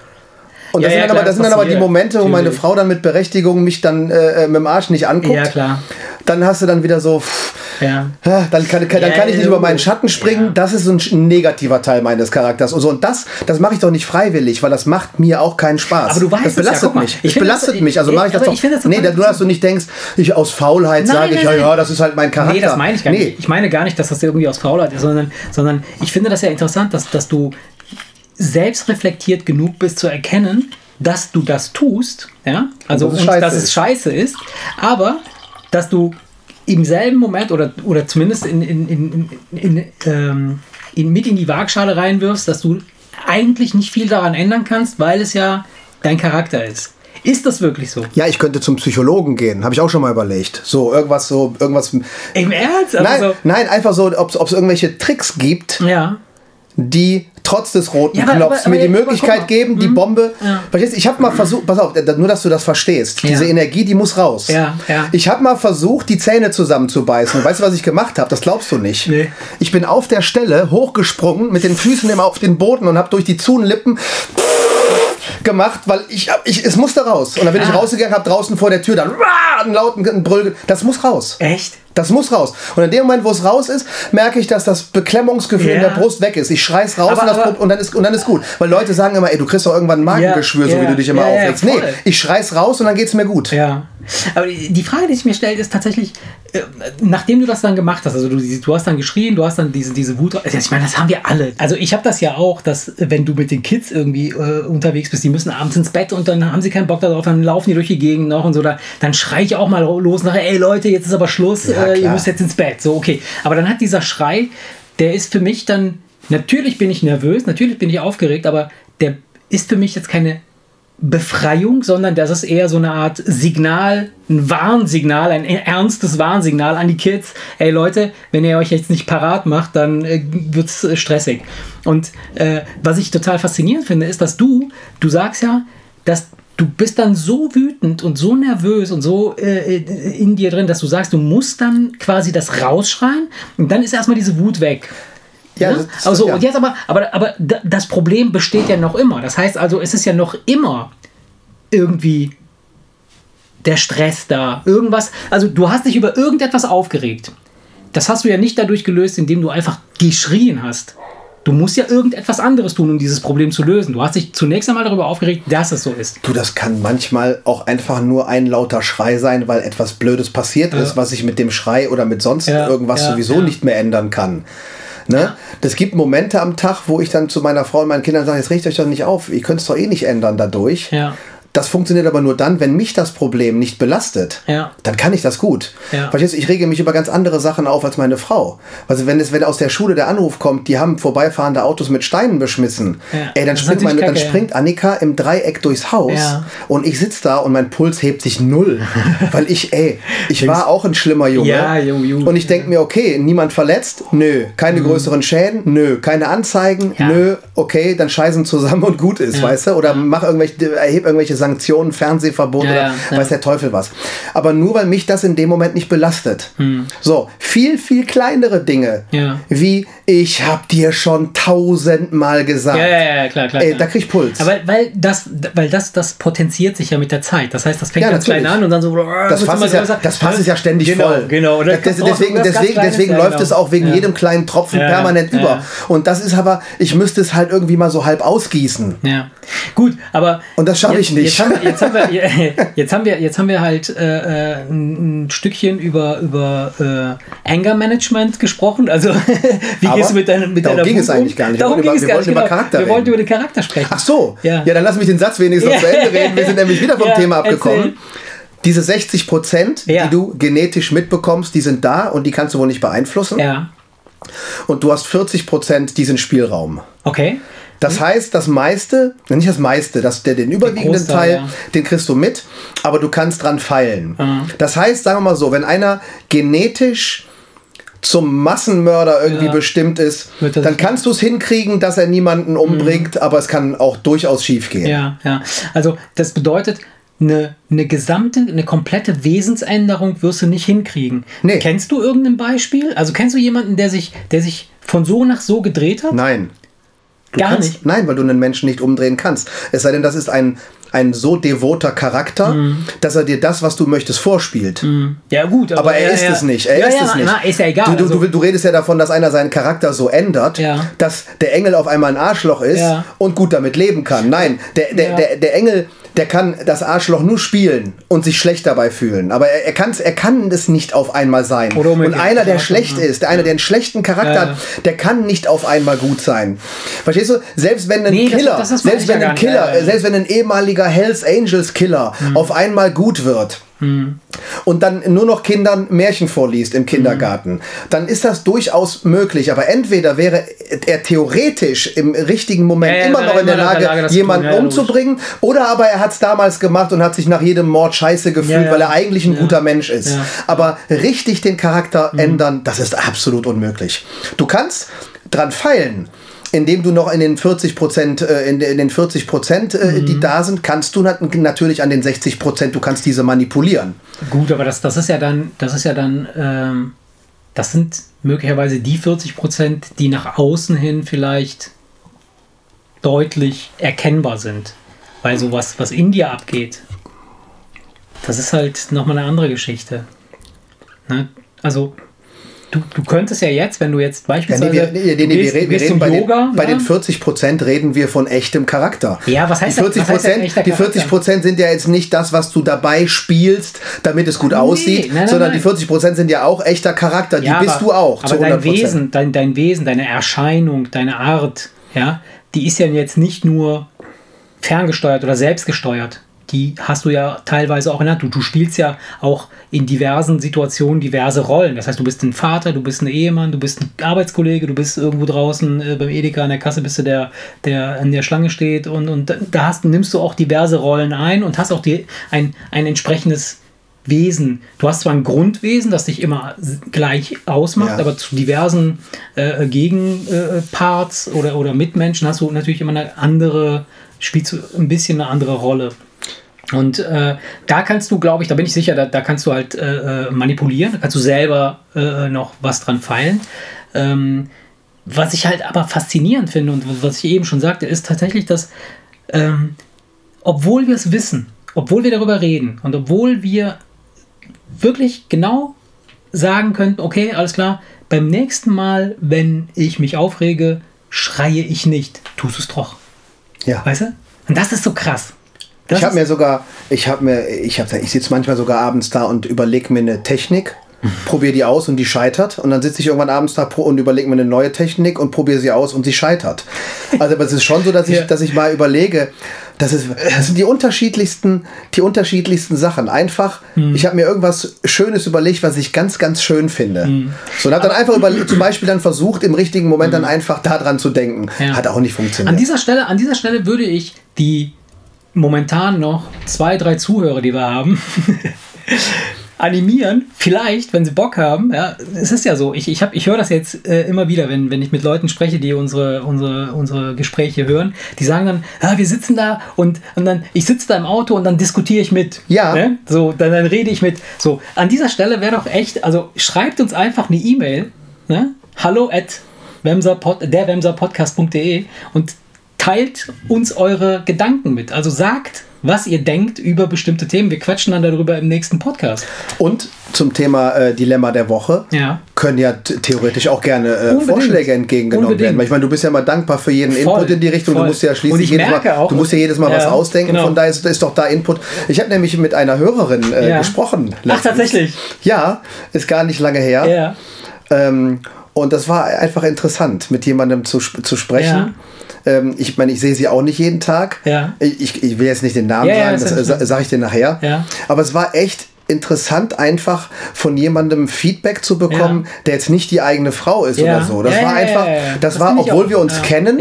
Und das Ja, sind, ja, dann, aber, das sind dann aber die. Momente, wo meine. Frau dann mit Berechtigung mich dann äh, mit dem Arsch nicht anguckt. Ja, klar. Dann hast du dann wieder so, pff, Ja. ja, dann kann, kann, dann Ja, kann ich nicht ja, über meinen Schatten ja. springen. Das ist so ein negativer Teil meines Charakters. Und, so, und das, das mache ich doch nicht freiwillig, weil das macht mir auch keinen Spaß. Aber du weißt das es ja, belastet guck mal. mich. Ich Das finde das- belastet mich. Also ich- mache ich das doch. ich das nee, total dass du nicht denkst, ich aus Faulheit sage ich, ja, ja, das ist halt mein Charakter. Nee, das meine ich gar Nee. nicht. Ich meine gar nicht, dass das irgendwie aus Faulheit ist, sondern, sondern ich finde das ja interessant, dass, dass du selbst reflektiert genug bist zu erkennen, dass du das tust, ja, also Und dass es und dass es scheiße ist, aber dass du im selben Moment oder, oder zumindest in, in, in, in, ähm, in, mit in die Waagschale reinwirfst, dass du eigentlich nicht viel daran ändern kannst, weil es ja dein Charakter ist. Ist das wirklich so? Ja, ich könnte zum Psychologen gehen, habe ich auch schon mal überlegt. So, irgendwas, so, irgendwas. Im Ernst? Also Nein, nein, einfach so, ob es irgendwelche Tricks gibt, ja. Die trotz des roten Ja, aber- Knopfs aber- mir die aber- aber Möglichkeit geben, die Bombe. Ja. Ich habe mal versucht, pass auf, nur dass du das verstehst. Ja. Diese Energie, die muss raus. Ja, ja. Ich habe mal versucht, die Zähne zusammenzubeißen. Weißt du, was ich gemacht habe? Das glaubst du nicht. Nee. Ich bin auf der Stelle hochgesprungen, mit den Füßen immer auf den Boden und habe durch die zunen Lippen gemacht, weil ich, ich es musste raus. Und dann bin ich Ah. rausgegangen, habe draußen vor der Tür dann einen lauten Brüll. Das muss raus. Echt? Das muss raus. Und in dem Moment, wo es raus ist, merke ich, dass das Beklemmungsgefühl in Ja. der Brust weg ist. Ich schrei's raus Aber- und, das, aber- und, dann ist, und dann ist gut. Weil Leute sagen immer, ey, du kriegst doch irgendwann ein Magengeschwür, so Ja, wie du dich immer aufregst. nee, ich schrei's raus und dann geht's mir gut. Ja. Aber die Frage, die sich mir stellt, ist tatsächlich, äh, nachdem du das dann gemacht hast, also du, du hast dann geschrien, du hast dann diese, diese Wut, also ich meine, das haben wir alle. Also ich habe das ja auch, dass wenn du mit den Kids irgendwie äh, unterwegs bist, die müssen abends ins Bett und dann haben sie keinen Bock darauf, dann laufen die durch die Gegend noch und so, da, dann schreie ich auch mal los nachher, ey Leute, jetzt ist aber Schluss, Ja, äh, ihr müsst jetzt ins Bett. So, okay. Aber dann hat dieser Schrei, der ist für mich dann, natürlich bin ich nervös, natürlich bin ich aufgeregt, aber der ist für mich jetzt keine Befreiung, sondern das ist eher so eine Art Signal, ein Warnsignal, ein ernstes Warnsignal an die Kids. Ey Leute, wenn ihr euch jetzt nicht parat macht, dann äh, wird es äh, stressig. Und äh, was ich total faszinierend finde, ist, dass du, du sagst ja, dass du bist dann so wütend und so nervös und so äh, in dir drin, dass du sagst, du musst dann quasi das rausschreien und dann ist erstmal diese Wut weg. Ja, Ne? das- also, ja. und jetzt aber, aber, aber das Problem besteht ja noch immer. Das heißt also, es ist ja noch immer irgendwie der Stress da. Irgendwas, also du hast dich über irgendetwas aufgeregt. Das hast du ja nicht dadurch gelöst, indem du einfach geschrien hast. Du musst ja irgendetwas anderes tun, um dieses Problem zu lösen. Du hast dich zunächst einmal darüber aufgeregt, dass es so ist. Du, das kann manchmal auch einfach nur ein lauter Schrei sein, weil etwas Blödes passiert ist, was ich mit dem Schrei oder mit sonst Ja, irgendwas ja, sowieso ja. nicht mehr ändern kann. Ne? Das gibt Momente am Tag, wo ich dann zu meiner Frau und meinen Kindern sage, jetzt regt euch doch nicht auf, ihr könnt es doch eh nicht ändern dadurch. Ja. Das funktioniert aber nur dann, wenn mich das Problem nicht belastet. Ja. Dann kann ich das gut. Ja. Verstehst du, ich rege mich über ganz andere Sachen auf als meine Frau. Also wenn es, wenn aus der Schule der Anruf kommt, die haben vorbeifahrende Autos mit Steinen beschmissen, Ja. ey, dann springt, meine, dann springt Annika im Dreieck durchs Haus und ich sitze da und mein Puls hebt sich null. weil ich, ey, ich war auch ein schlimmer Junge. Ja, Junge, Junge. Und ich denke mir, okay, niemand verletzt? Nö. Keine größeren Schäden? Nö. Keine Anzeigen? Mhm. Nö. Okay, dann scheißen zusammen und gut ist, weißt du? Oder mach irgendwelche, erheb irgendwelche Sanktionen, Fernsehverbot Ja, oder ja, weiß der Teufel was. Aber nur weil mich das in dem Moment nicht belastet. So, viel, viel kleinere Dinge. Hm. Wie, ich hab dir schon tausendmal gesagt. Ja, ja, ja, klar, klar. Ey, klar. da krieg ich Puls. Aber weil das, weil das, das potenziert sich ja mit der Zeit. Das heißt, das fängt Ja, ganz klein an und dann so. Das wird Fass, ist ja, größer. das Fass ist ja ständig genau, voll. Genau, dann Das, kommt deswegen deswegen, deswegen ja, läuft genau. es auch wegen Ja. jedem kleinen Tropfen Ja, permanent ja. über. Und das ist aber, ich müsste es halt irgendwie mal so halb ausgießen. Ja, gut, aber Und das schaffe ich nicht. Jetzt haben wir, jetzt haben wir, jetzt haben wir, jetzt haben wir halt äh, äh, ein ein Stückchen über über äh, Anger Management gesprochen. Also wie Aber gehst du mit deiner mit darum deiner ging Wut es eigentlich gar nicht. Wir Darum wollten ging über- es gar nicht. über Genau. Charakter wir wollten über den Charakter sprechen. Ach so, Ja. ja. dann lass mich den Satz wenigstens noch zu Ende reden. Wir sind nämlich wieder vom Thema abgekommen. erzähl. Diese 60 Prozent, die du genetisch mitbekommst, die sind da und die kannst du wohl nicht beeinflussen. Ja, Und du hast 40 Prozent diesen Spielraum. okay. Das heißt, das meiste, nicht das meiste, das, der, den überwiegenden Großteil, Teil, ja. den kriegst du mit, aber du kannst dran feilen. Mhm. Das heißt, sagen wir mal so, wenn einer genetisch zum Massenmörder irgendwie Ja. bestimmt ist, dann kannst du es hinkriegen, dass er niemanden umbringt, aber es kann auch durchaus schief gehen. Ja, ja. Also das bedeutet, eine, eine gesamte, eine komplette Wesensänderung wirst du nicht hinkriegen. Nee. Kennst du irgendein Beispiel? Also kennst du jemanden, der sich, der sich von so nach so gedreht hat? Nein. Du Gar kannst, nicht. Nein, weil du einen Menschen nicht umdrehen kannst. Es sei denn, das ist ein, ein so devoter Charakter, Mhm. dass er dir das, was du möchtest, vorspielt. Ja, gut, Aber er ja, ist ja. es nicht. Er ja, ist es nicht. Na, ist ja egal. Du, du, also, du, du redest ja davon, dass einer seinen Charakter so ändert, dass der Engel auf einmal ein Arschloch ist und gut damit leben kann. Nein, der, der, der, der Engel, der kann das Arschloch nur spielen und sich schlecht dabei fühlen. Aber er, er, kann's, er kann es nicht auf einmal sein. Oder und einer, der Ja, schlecht ja. ist, der einer, der einen schlechten Charakter Ja. hat, der kann nicht auf einmal gut sein. Verstehst du? Selbst wenn ein Nee, Killer, das- das selbst ja wenn ein. Killer, Ja, ja. selbst wenn ein ehemaliger Hells Angels Killer Hm. auf einmal gut wird, und dann nur noch Kindern Märchen vorliest im Kindergarten, dann ist das durchaus möglich. Aber entweder wäre er theoretisch im richtigen Moment Ja, ja, immer ja, noch in der in der Lage, Lage, jemanden umzubringen, oder aber er hat es damals gemacht und hat sich nach jedem Mord scheiße gefühlt, weil er eigentlich ein guter Mensch ist. Mhm. Aber richtig den Charakter ändern, das ist absolut unmöglich. Du kannst dran feilen. Indem du noch in den 40 Prozent, äh, in, in den 40 Prozent, äh, Mhm. die da sind, kannst du nat natürlich an den 60 Prozent, du kannst diese manipulieren. Gut, aber das, das ist ja dann, das ist ja dann, ähm, das sind möglicherweise die 40 Prozent, die nach außen hin vielleicht deutlich erkennbar sind. Weil sowas, was in dir abgeht, das ist halt nochmal eine andere Geschichte. Ne? Also, du, du könntest ja jetzt, wenn du jetzt beispielsweise. Ja, nee, wir, nee, nee, gehst, wir, reden, wir gehst reden zum bei, Yoga, den, bei den 40 Prozent reden wir von echtem Charakter. Ja, was heißt die das- 40 was heißt denn Prozent, die 40 Charakter? Prozent sind ja jetzt nicht das, was du dabei spielst, damit es gut aussieht, nein, nein, sondern nein. die 40 Prozent sind ja auch echter Charakter. Die Ja, bist aber, du auch Aber zu dein 100 Wesen, dein, dein Wesen, deine Erscheinung, deine Art, ja, die ist ja jetzt nicht nur ferngesteuert oder selbstgesteuert. Die hast du ja teilweise auch in der Hand. Du, du spielst ja auch in diversen Situationen diverse Rollen. Das heißt, du bist ein Vater, du bist ein Ehemann, du bist ein Arbeitskollege, du bist irgendwo draußen äh, beim Edeka an der Kasse, bist du der, der an der Schlange steht und, und da- hast, nimmst du auch diverse Rollen ein und hast auch die, ein, ein entsprechendes Wesen. Du hast zwar ein Grundwesen, das dich immer gleich ausmacht, Ja. aber zu diversen äh, Gegenparts oder, oder Mitmenschen hast du natürlich immer eine andere, spielst du ein bisschen eine andere Rolle. Und äh, da kannst du, glaube ich, da bin ich sicher, da, da kannst du halt äh, äh, manipulieren, da kannst du selber äh, noch was dran feilen. Ähm, was ich halt aber faszinierend finde und was ich eben schon sagte, ist tatsächlich, dass ähm, obwohl wir es wissen, obwohl wir darüber reden und obwohl wir wirklich genau sagen könnten, okay, alles klar, beim nächsten Mal, wenn ich mich aufrege, schreie ich nicht. Tust es doch. Ja. Weißt du? Und das ist so krass. Das Ich habe mir sogar, ich habe mir, ich habe, ich sitze manchmal sogar abends da und überlege mir eine Technik, probiere die aus und die scheitert und dann sitze ich irgendwann abends da und überlege mir eine neue Technik und probiere sie aus und sie scheitert. Also aber es ist schon so, dass ich, Ja. dass ich mal überlege, das, ist, das sind die unterschiedlichsten, die unterschiedlichsten Sachen. Einfach, Hm. ich habe mir irgendwas Schönes überlegt, was ich ganz, ganz schön finde. So und habe dann einfach über, zum Beispiel dann versucht, im richtigen Moment dann einfach daran zu denken. Hm. Ja. Hat auch nicht funktioniert. An dieser Stelle, an dieser Stelle würde ich die momentan noch zwei, drei Zuhörer, die wir haben, animieren, vielleicht, wenn sie Bock haben. Ja, es ist ja so, ich, ich, hab- ich höre das jetzt äh, immer wieder, wenn, wenn ich mit Leuten spreche, die unsere, unsere, unsere Gespräche hören. Die sagen dann, ah, wir sitzen da und, und dann, ich sitze da im Auto und dann diskutiere ich mit. Ja. Ne? So, dann, dann rede ich mit. So, an dieser Stelle wäre doch echt, also schreibt uns einfach eine E-Mail, ne? hallo at wemserpod, derwemserpodcast.de und teilt uns eure Gedanken mit. Also sagt, was ihr denkt über bestimmte Themen. Wir quatschen dann darüber im nächsten Podcast. Und zum Thema äh, Dilemma der Woche Ja. können ja theoretisch auch gerne äh. Vorschläge entgegengenommen Unbedingt. werden. Weil ich meine, du bist ja mal dankbar für jeden Voll, Input in die Richtung. voll. Du musst ja schließlich ich jedes Mal, auch- du musst ja jedes Mal Ja, was ausdenken. genau. Von daher ist, ist doch da Input. Ich habe nämlich mit einer Hörerin äh, Ja. gesprochen. Ach, letztens. tatsächlich. Ja, ist gar nicht lange her. Ja. Ähm, und das war einfach interessant, mit jemandem zu, zu sprechen. Ähm, ich meine, ich sehe sie auch nicht jeden Tag. Ja. Ich, ich will jetzt nicht den Namen Ja, sagen, ja das schlimm. sage ich dir nachher. Ja. Aber es war echt interessant, einfach von jemandem Feedback zu bekommen, Ja. der jetzt nicht die eigene Frau ist Ja. oder so. Das Ja, war einfach, das, Das war, obwohl wir uns kennen,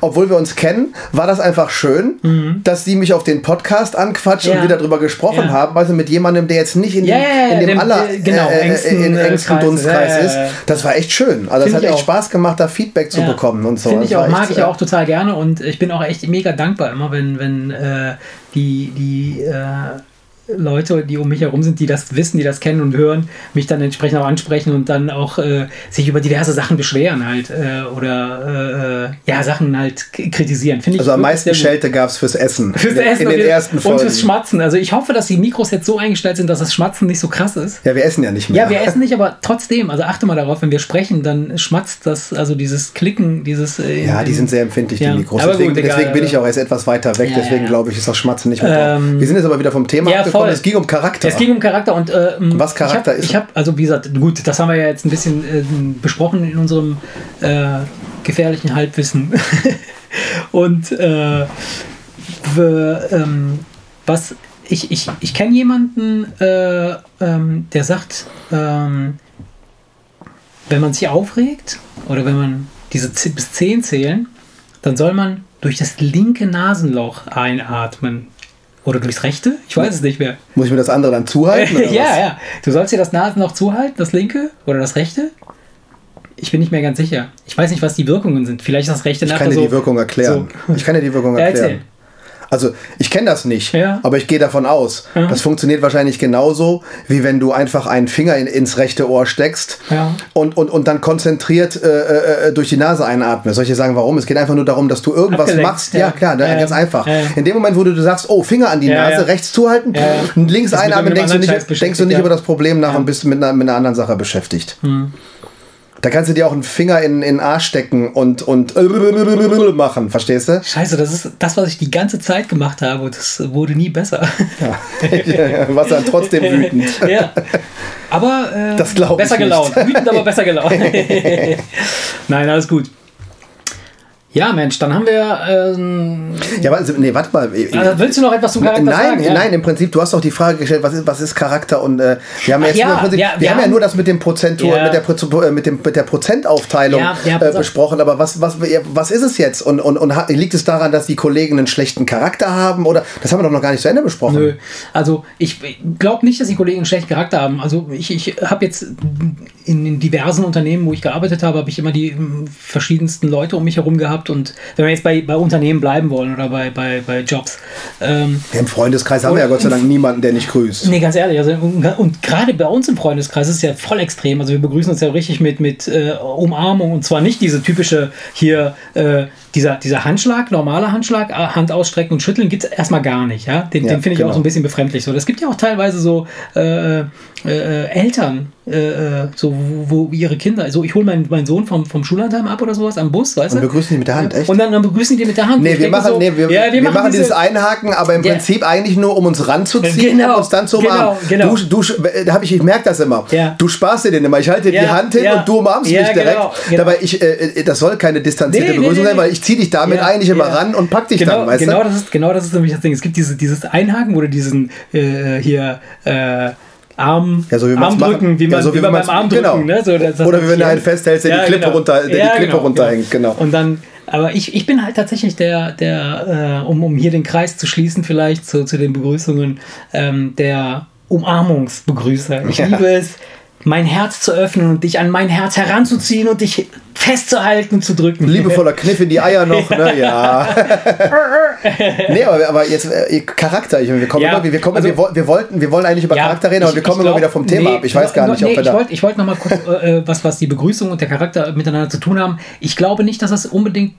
obwohl wir uns kennen, war das einfach schön, dass sie mich auf den Podcast anquatscht und wieder drüber gesprochen haben, also mit jemandem, der jetzt nicht in dem, in dem, dem, aller äh, genau, äh, äh, engsten, in engsten Kreis. Dunstkreis ist. Das war echt schön. Also Find hat echt auch. Spaß gemacht, da Feedback zu bekommen und so. Finde Das ich auch, mag echt, ich äh, auch total gerne und ich bin auch echt mega dankbar immer, wenn, wenn äh, die, die äh, Leute, die um mich herum sind, die das wissen, die das kennen und hören, mich dann entsprechend auch ansprechen und dann auch äh, sich über diverse Sachen beschweren halt äh, oder äh, ja, Sachen halt kritisieren. Finde ich Also am meisten. Schelte gab es fürs Essen. Fürs in, Essen in den ersten und Folgen. fürs Schmatzen. Also ich hoffe, dass die Mikros jetzt so eingestellt sind, dass das Schmatzen nicht so krass ist. ja, wir essen ja nicht mehr. Ja, wir essen nicht, aber trotzdem, also achte mal darauf, wenn wir sprechen, dann schmatzt das, also dieses Klicken, dieses. Äh, Ja, die sind sehr empfindlich, Ja, die Mikros. aber Deswegen, gut, egal, deswegen bin ich also- auch erst etwas weiter weg. Ja, deswegen ja. glaube ich, ist das Schmatzen nicht mehr drauf. Ähm, Wir sind jetzt aber wieder vom Thema ja, voll. Es ging um Charakter. Es ging um Charakter und ähm, Was Charakter ich hab, ist. Ich habe, also wie gesagt, gut, das haben wir ja jetzt ein bisschen äh, besprochen in unserem äh, gefährlichen Halbwissen. und äh, wir, ähm, was ich, ich, ich kenne jemanden, äh, ähm, der sagt, ähm, wenn man sich aufregt oder wenn man diese Z- bis 10 zählen, dann soll man durch das linke Nasenloch einatmen. Oder durchs rechte? Ich weiß es nicht mehr. Muss ich mir das andere dann zuhalten? ja, was? ja. Du sollst dir das Nasenloch zuhalten, das linke oder das rechte? Ich bin nicht mehr ganz sicher. Ich weiß nicht, was die Wirkungen sind. Vielleicht ist das rechte Ich nachher kann dir so. die Wirkung erklären. so. Ich kann dir die Wirkung Ja, erklären. erzähl. Also ich kenne das nicht, Ja. aber ich gehe davon aus. Das funktioniert wahrscheinlich genauso, wie wenn du einfach einen Finger in, ins rechte Ohr steckst Ja. und, und, und dann konzentriert äh, äh, durch die Nase einatmest. Soll ich dir sagen, warum? Es geht einfach nur darum, dass du irgendwas Abgelenkt, machst. Ja, ja. klar, ne, Ja, ja. ganz einfach. Ja, ja. In dem Moment, wo du sagst, oh, Finger an die Ja, Nase, ja. rechts zuhalten, Ja, ja. und links einatmen, denkst du nicht, denkst du nicht ja. über das Problem nach und bist mit einer, mit einer anderen Sache beschäftigt. Hm. Da kannst du dir auch einen Finger in, in den Arsch stecken und, und machen, verstehst du? Scheiße, das ist das, was ich die ganze Zeit gemacht habe und das wurde nie besser. Was dann trotzdem wütend. ja. Aber äh, Das besser gelaunt. Wütend, aber besser gelaunt. Nein, alles gut. Ja, Mensch, dann haben wir. Ähm, Ja, aber, nee, warte mal. also willst du noch etwas zum Charakter Nein, sagen? Ja. nein, im Prinzip, du hast doch die Frage gestellt, was ist, was ist Charakter und äh, wir haben Ach jetzt ja, Prinzip, ja, wir, wir haben ja haben- nur das mit dem Prozentual, Ja. mit, der, äh, mit, dem, mit der Prozentaufteilung Ja, ja, äh, besprochen, aber was, was, was ist es jetzt? Und, und, und liegt es daran, dass die Kollegen einen schlechten Charakter haben? Oder das haben wir doch noch gar nicht zu Ende besprochen. Nö. Also ich glaube nicht, dass die Kollegen einen schlechten Charakter haben. Also ich, ich habe jetzt in, in diversen Unternehmen, wo ich gearbeitet habe, habe ich immer die mm, verschiedensten Leute um mich herum gehabt. Und wenn wir jetzt bei, bei Unternehmen bleiben wollen oder bei, bei, bei Jobs, ähm, Im Freundeskreis haben wir ja Gott sei Dank niemanden, der nicht grüßt. Nee, ganz ehrlich, also und, und gerade bei uns im Freundeskreis ist es ja voll extrem. Also wir begrüßen uns ja richtig mit, mit äh, Umarmung und zwar nicht diese typische hier, äh, dieser, dieser Handschlag, normaler Handschlag, äh, Hand ausstrecken und schütteln gibt es erstmal gar nicht. Ja? Den, Ja, den finde ich genau. auch so ein bisschen befremdlich. So, das gibt ja auch teilweise so äh, äh, Eltern, äh, äh, so, wo, wo ihre Kinder, also ich hole meinen, meinen Sohn vom, vom Schullandheim ab oder sowas am Bus, weißt Und du? begrüßen die mit der Hand, echt? Und dann, dann begrüßen die mit der Hand. Nee, wir machen, so, nee, wir, ja, wir, machen, diese- dieses Einhaken, aber im Ja. Prinzip eigentlich nur, um uns ranzuziehen Genau, und uns dann zu umarmen. genau, genau. Du, du, hab ich, ich merke das immer. Ja. Du sparst dir den immer. Ich halte dir die Hand hin und du umarmst mich direkt. genau, genau. Dabei, ich, äh, das soll keine distanzierte Nee, Begrüßung sein, weil ich ziehe dich damit Ja, eigentlich immer ja. ran und pack dich genau, dann, weißt genau du? Das ist, genau das ist nämlich das Ding. Es gibt diese, dieses Einhaken, du diesen äh, hier äh, Arm, Ja, so wie Armdrücken, wie man, Ja, so wie wie man beim Armdrücken, genau. ne? So, das, das Oder wie wenn du einen festhältst, der die Klippe runter- der die Klippe runterhängt, genau. Und dann, aber ich, ich bin halt tatsächlich der, der äh, um, um hier den Kreis zu schließen, vielleicht zu, zu den Begrüßungen, ähm, der Umarmungsbegrüßer. Ich Ja. liebe es, mein Herz zu öffnen und dich an mein Herz heranzuziehen und dich festzuhalten und zu drücken. Liebevoller Kniff in die Eier noch, ne? Ja. nee, aber, aber jetzt äh, Charakter, ich, wir kommen Ja, immer, wir, kommen, also- wir, wir, wollten, wir wollen eigentlich über Ja, Charakter reden, aber ich- wir kommen glaub- immer wieder vom Thema nee, ab. Ich weiß gar nicht, nee, ob wir ich da. ich wollte noch mal kurz, äh, was, was die Begrüßung und der Charakter miteinander zu tun haben. Ich glaube nicht, dass das unbedingt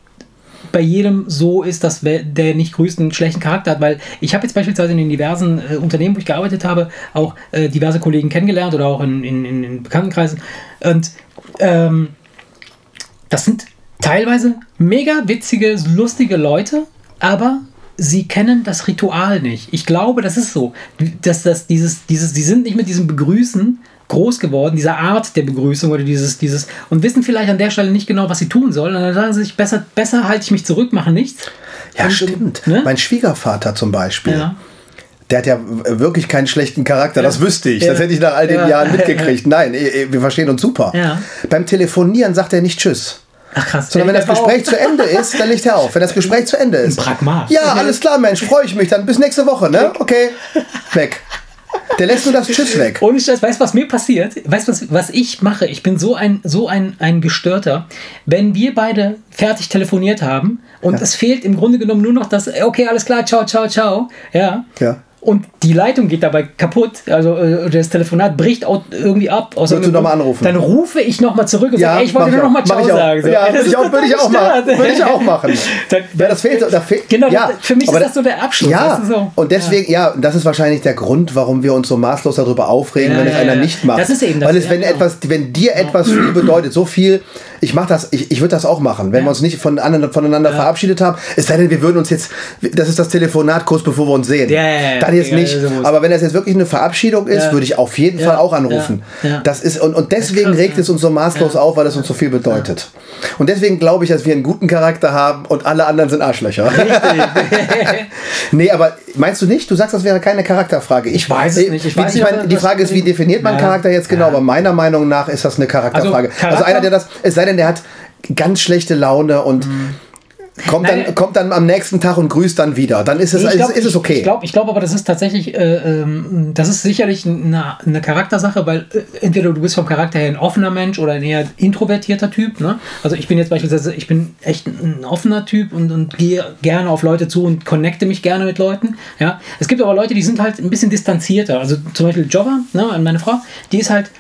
bei jedem so ist, dass der nicht grüßt einen schlechten Charakter hat, weil ich habe jetzt beispielsweise in den diversen äh, Unternehmen, wo ich gearbeitet habe, auch äh, diverse Kollegen kennengelernt oder auch in, in, in, in Bekanntenkreisen und ähm, das sind teilweise mega witzige, lustige Leute, aber sie kennen das Ritual nicht. Ich glaube, das ist so, dass das dieses, dieses, sie sind nicht mit diesem Begrüßen groß geworden, dieser Art der Begrüßung oder dieses, dieses und wissen vielleicht an der Stelle nicht genau, was sie tun sollen. Und dann sagen sie sich, besser, besser halte ich mich zurück, mache nichts. Ja, Und, stimmt. ne? Mein Schwiegervater zum Beispiel. Ja. Der hat ja wirklich keinen schlechten Charakter, das wüsste ich. Ja. Das hätte ich nach all den Ja. Jahren mitgekriegt. Nein, eh, eh, wir verstehen uns super. Ja. Beim Telefonieren sagt er nicht Tschüss. Ach krass. Sondern wenn das Gespräch zu Ende ist, dann legt er auf. Wenn das Gespräch zu Ende ist. Pragmat. Ja, alles klar, Mensch, freue ich mich. Dann bis nächste Woche, ne? Okay. Weg. Der lässt nur das Tschüss weg. Ohne Scheiß, weißt du, was mir passiert? Weißt du, was, was ich mache? Ich bin so ein, so ein, ein Gestörter. Wenn wir beide fertig telefoniert haben und es fehlt im Grunde genommen nur noch das, okay, alles klar, ciao, ciao, ciao. Ja. Ja. Und die Leitung geht dabei kaputt, also äh, das Telefonat bricht auch irgendwie ab. Aus Würdest du irgendeinem noch mal Grund. anrufen? Dann rufe ich nochmal zurück und Ja, sage, ey, ich wollte mach nur ich noch mal auch. Mach Ciao sagen. So. Ja, Ey, würde ich auch- würde ich auch machen. Würde ich auch machen. Dann, Ja, das fehlt, da fehlt, Genau, ja, das- für mich ist das so der Abschluss. Ja, weißt du, so. und deswegen, ja. das ist wahrscheinlich der Grund, warum wir uns so maßlos darüber aufregen, Ja, wenn es ja, einer ja. nicht macht. Das ist eben das, Weil es, ja, wenn genau. etwas, wenn dir etwas viel bedeutet, so viel, ich mache das, ich, ich würde das auch machen, wenn wir uns nicht von voneinander verabschiedet haben. Es sei denn, wir würden uns jetzt, das ist das Telefonat kurz bevor wir uns sehen. Ja, ja, ja. Dann jetzt Ja, nicht. so muss. Aber wenn das jetzt wirklich eine Verabschiedung ist, Ja. würde ich auf jeden Fall auch anrufen. Das ist und, und deswegen regt es uns so maßlos auf, weil es uns so viel bedeutet. Und deswegen glaube ich, dass wir einen guten Charakter haben und alle anderen sind Arschlöcher. nee, aber meinst du nicht? Du sagst, das wäre keine Charakterfrage. Ich, weiß es nicht. Ich weiß ich meine, die Frage ist, wie definiert man. Charakter jetzt genau? Aber meiner Meinung nach ist das eine Charakterfrage. Also, Also, Charakter- einer, der das, es sei denn, der hat ganz schlechte Laune und Kommt Nein, dann, kommt dann am nächsten Tag und grüßt dann wieder. Dann ist es, Ich glaub, ist, ist es okay. Ich glaube ich glaub aber, das ist tatsächlich, äh, ähm, das ist sicherlich eine, eine Charaktersache, weil äh, entweder du bist vom Charakter her ein offener Mensch oder ein eher introvertierter Typ. Ne? Also ich bin jetzt beispielsweise, ich bin echt ein, offener Typ und, und gehe gerne auf Leute zu und connecte mich gerne mit Leuten. Ja? Es gibt aber Leute, die sind halt ein bisschen distanzierter. Also zum Beispiel Jova, ne, meine Frau, die ist halt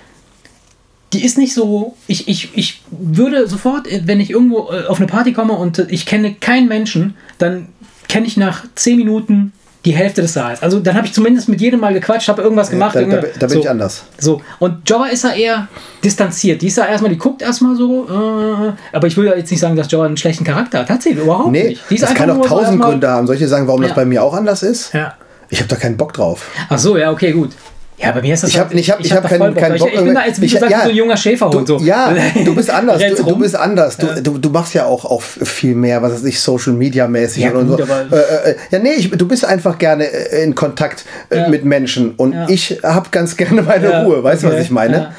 die ist nicht so. Ich, ich, ich würde sofort, äh, wenn ich irgendwo äh, auf eine Party komme und äh, ich kenne keinen Menschen, dann kenne ich nach 10 Minuten die Hälfte des Saals. Also dann habe ich zumindest mit jedem mal gequatscht, habe irgendwas gemacht. da, da, da bin so. ich anders. So, und Java ist ja eher distanziert. Die ist ja erstmal, die guckt erstmal so, äh, aber ich will ja jetzt nicht sagen, dass Java einen schlechten Charakter hat. Hat sie überhaupt Nee, nicht. Die ist das kann auch so tausend erstmal- Gründe haben. Soll ich dir sagen, warum das Ja. bei mir auch anders ist? Ja. Ich habe da keinen Bock drauf. Ach so, ja, okay, gut. Ja, bei mir ist das Ich hab- halt- ich hab- ich hab hab da keinen- keinen ich, Bock, ich bin da jetzt, wie ich- gesagt, ja, so ein junger Schäferhund. Du, so. ja, du bist anders. Du, du bist anders. Du, du, du machst ja auch, auch viel mehr, was weiß ich, Social Media mäßig Ja, gut, so. aber- Äh, äh, ja, nee, ich, du bist einfach gerne äh, in Kontakt äh, Ja. mit Menschen und Ja. ich habe ganz gerne meine Ja, Ruhe. Weißt du, was okay. ich meine?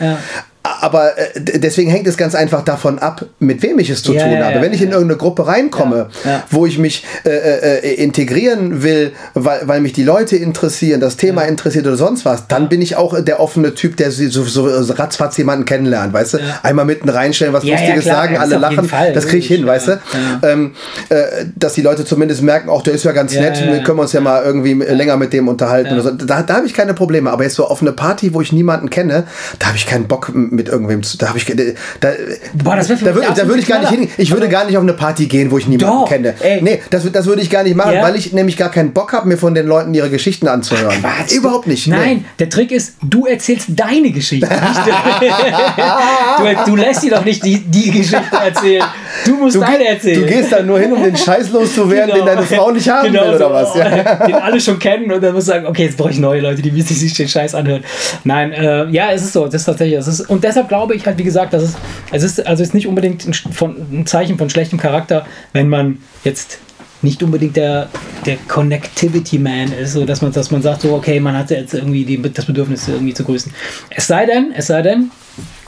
Aber äh, deswegen hängt es ganz einfach davon ab, mit wem ich es zu Ja, tun ja, habe. Wenn ich in irgendeine Gruppe reinkomme, Ja, wo ich mich äh, äh, integrieren will, weil, weil mich die Leute interessieren, das Thema interessiert oder sonst was, dann bin ich auch der offene Typ, der so, so, so ratzfatz jemanden kennenlernt, weißt du? Einmal mitten reinstellen, was Lustiges sagen, alle lachen, Fall, das kriege ich hin, weißt du? Ähm, äh, dass die Leute zumindest merken, auch der ist ja ganz nett, ja. können wir uns ja mal irgendwie länger mit dem unterhalten. Oder so. Da, da habe ich keine Probleme. Aber jetzt so auf eine Party, wo ich niemanden kenne, da habe ich keinen Bock mit irgendwem zu. Da habe ich da, Boah, das da, mich würd, da würde ich gar nicht hin. Ich würde gar nicht auf eine Party gehen, wo ich niemanden Doch, kenne. ey. Nee, das, das würde ich gar nicht machen, Ja. weil ich nämlich gar keinen Bock habe, mir von den Leuten ihre Geschichten anzuhören. Quatsch. Überhaupt nicht. nee. Nein, der Trick ist, du erzählst deine Geschichte. Du, du lässt dir doch nicht die, die Geschichte erzählen. Du musst Du, deine erzählen. du gehst da nur hin, um den Scheiß loszuwerden, den deine Frau nicht haben Genau will, oder so. was? Ja. Den alle schon kennen und dann musst du sagen, okay, jetzt brauche ich neue Leute, die wissen, sich den Scheiß anhören. Nein, äh, ja, es ist so, das ist tatsächlich, es ist, und deshalb glaube ich halt, wie gesagt, dass es, es ist, also ist nicht unbedingt ein, von, ein Zeichen von schlechtem Charakter, wenn man jetzt nicht unbedingt der, der Connectivity Man ist, so dass man, dass man sagt, so, okay, man hatte jetzt irgendwie die, das Bedürfnis, irgendwie zu grüßen. Es sei denn, es sei denn,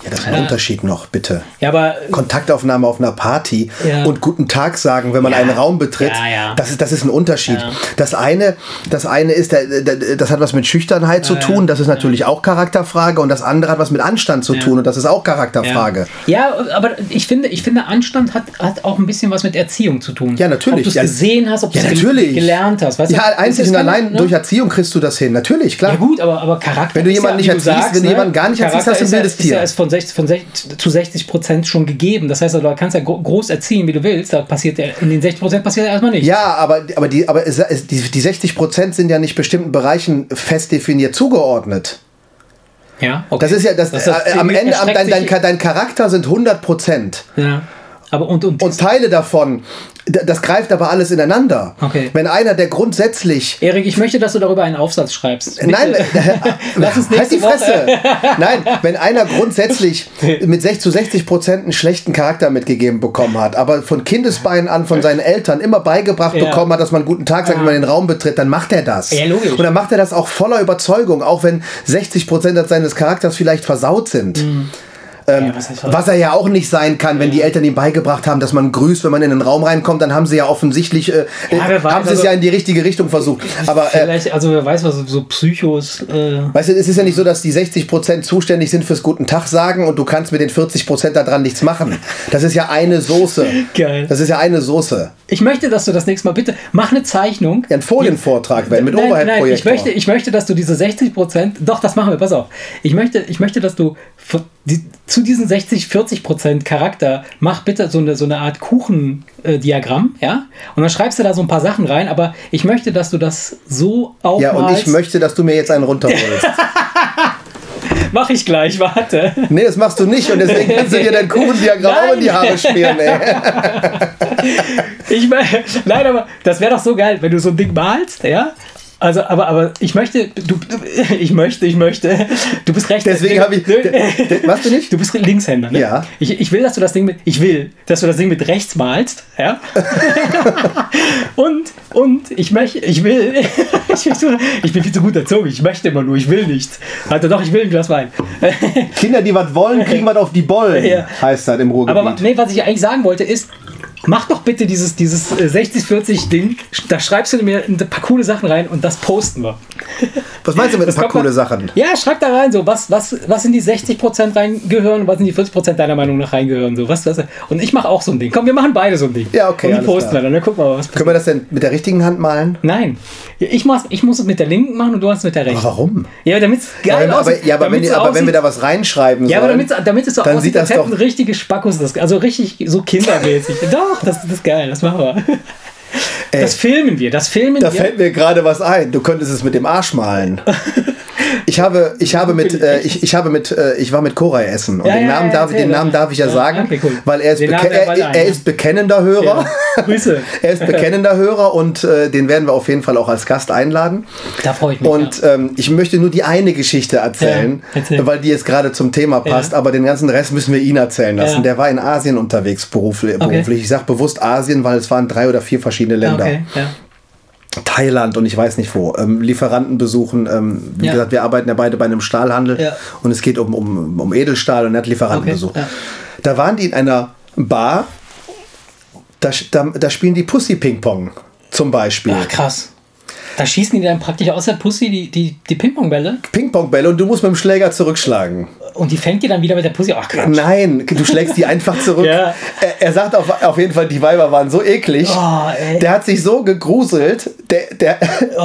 Ja, das ist ein Unterschied noch, bitte. ja, aber Kontaktaufnahme auf einer Party Ja. und guten Tag sagen, wenn man Ja. einen Raum betritt, Ja, ja. Das, ist, das ist ein Unterschied. Ja. Das, eine, das eine ist, das hat was mit Schüchternheit zu Ja, tun, das ist natürlich auch Charakterfrage und das andere hat was mit Anstand zu tun und das ist auch Charakterfrage. Ja, aber ich finde, ich finde Anstand hat, hat auch ein bisschen was mit Erziehung zu tun. Ja, natürlich. Ob du es Ja, gesehen hast, ob du Ja, es gel- gelernt hast. Weißt Ja, du? einzig Es und allein ne? durch Erziehung kriegst du das hin. Natürlich, klar. Ja gut, aber, aber Charakter Wenn du ist jemanden ja, nicht erziehst, wenn du jemanden gar nicht erziehst, Charakter hast du ein wildes ja, Tier. Ist ja von, 60, von 60, zu 60 Prozent schon gegeben. Das heißt, du kannst ja gro- groß erziehen, wie du willst. Da passiert ja, in den 60 Prozent passiert ja erstmal nichts. Ja, aber, aber, die, aber es, es, die, die 60 Prozent sind ja nicht bestimmten Bereichen fest definiert zugeordnet. ja okay. Das ist ja, das, Das- äh, das am Ende, am, erstreckt dein, dein, dein Charakter sind 100 Prozent. Ja. Aber und, und, Und Teile davon, das greift aber alles ineinander. Okay. Wenn einer, der grundsätzlich. Erik, ich möchte, dass du darüber einen Aufsatz schreibst. Nein, äh, Lass uns halt die Fresse. Nein, wenn einer grundsätzlich mit 6 zu 60 Prozent einen schlechten Charakter mitgegeben bekommen hat, aber von Kindesbeinen an von seinen Eltern immer beigebracht Ja. bekommen hat, dass man einen guten Tag sagt, wenn man den Raum betritt, dann macht er das. Ja, logisch. Und dann macht er das auch voller Überzeugung, auch wenn 60 Prozent seines Charakters vielleicht versaut sind. Ähm, Ja, was er ja auch nicht sein kann, wenn die Eltern ihm beigebracht haben, dass man grüßt, wenn man in den Raum reinkommt, dann haben sie ja offensichtlich, äh, Ja, weiß, haben sie es also- ja in die richtige Richtung versucht. Aber äh, Vielleicht, also wer weiß, was so Psychos. Äh, Weißt du, es ist ja nicht so, dass die 60% zuständig sind fürs Guten Tag sagen und du kannst mit den 40% daran nichts machen. Das ist ja eine Soße. Geil. Das ist ja eine Soße. Ich möchte, dass du das nächste Mal bitte mach eine Zeichnung. Ja, ein Folienvortrag werden mit nein, ich Overhead-Projektor. möchte, ich möchte, dass du diese 60 Prozent, doch, das machen wir, pass auf. Ich möchte, ich möchte, dass du die, zu diesen 60, 40 Prozent Charakter, mach bitte so eine, so eine Art Kuchendiagramm, ja? Und dann schreibst du da so ein paar Sachen rein, aber ich möchte, dass du das so aufmalst. ja, und ich möchte, dass du mir jetzt einen runterholst. Mach ich gleich, warte. nee, das machst du nicht und deswegen kannst du dir dein Kuchendiagramm auch in die Haare schmieren, ey. Ich meine, nein, aber das wäre doch so geil, wenn du so ein Ding malst, ja? Also, aber, aber ich möchte, du, ich möchte, ich möchte, du bist rechts. Deswegen habe ich. Nö. de- de- Was du nicht? Du bist Linkshänder, ne? Ja. Ich, ich will, dass du das Ding mit, ich will, dass du das Ding mit rechts malst, ja? und, und ich möchte, ich will, ich, ich bin viel zu gut erzogen, ich möchte immer nur, ich will nichts. Also doch, ich will ein Glas Wein. Kinder, die was wollen, kriegen was auf die Bollen, Ja. heißt das im Ruhrgebiet. Aber nee, was ich eigentlich sagen wollte ist, mach doch bitte dieses, dieses äh, 60-40-Ding. Da schreibst du mir ein paar coole Sachen rein und das posten wir. Was meinst du mit ein Das paar kommt mal- coole Sachen? Ja, schreib da rein, so, was, was, was in die 60% reingehören und was in die 40% deiner Meinung nach reingehören. So, was, was, und ich mache auch so ein Ding. Komm, wir machen beide so ein Ding. Ja, okay, Und die posten klar. wir dann, dann gucken wir mal, was Können wir das denn mit der richtigen Hand malen? Nein. Ich, mach's, ich muss es mit der linken machen und du hast es mit der rechten. Warum? Ja, damit es Ja, geil aber, aussieht. ja, aber, wenn, so aber wenn wir aussieht- da was reinschreiben Ja, aber damit, damit es so dann aussieht, sieht als hätten richtige Spackos das. Also richtig so kindermäßig. doch, das, das ist geil, das machen wir. Das filmen wir, das filmen Da wir. fällt mir gerade was ein. Du könntest es mit dem Arsch malen. Ich habe, ich habe mit, äh, ich, ich habe mit, äh, ich war mit Koray essen und Ja, den Namen ja, darf, den Namen darf ich ja sagen, okay, cool. weil er ist, er, er ist bekennender Hörer. Ja. Grüße. Er ist bekennender Hörer und äh, den werden wir auf jeden Fall auch als Gast einladen. Da freue ich mich. Und ähm, ich möchte nur die eine Geschichte erzählen, erzähl. weil die jetzt gerade zum Thema passt, aber den ganzen Rest müssen wir ihn erzählen lassen. Der war in Asien unterwegs beruflich. beruflich. Ich sage bewusst Asien, weil es waren drei oder vier verschiedene ja. Länder. Okay, ja. Thailand und ich weiß nicht wo. Ähm, Lieferanten besuchen. Ähm, wie Ja. gesagt, wir arbeiten ja beide bei einem Stahlhandel Ja. und es geht um, um, um Edelstahl und er hat Lieferanten Okay, besucht. ja. Da waren die in einer Bar, da, da, da spielen die Pussy Ping-Pong zum Beispiel. Ach, krass. Da schießen die dann praktisch aus der Pussy die, die, die Ping-Pong-Bälle Ping-Pong-Bälle und du musst mit dem Schläger zurückschlagen. Und die fängt die dann wieder mit der Pussy. Ach, Quatsch. Nein, du schlägst die einfach zurück. Ja. er, er sagt auf, auf jeden Fall, die Weiber waren so eklig. Oh, der hat sich so gegruselt, der, der,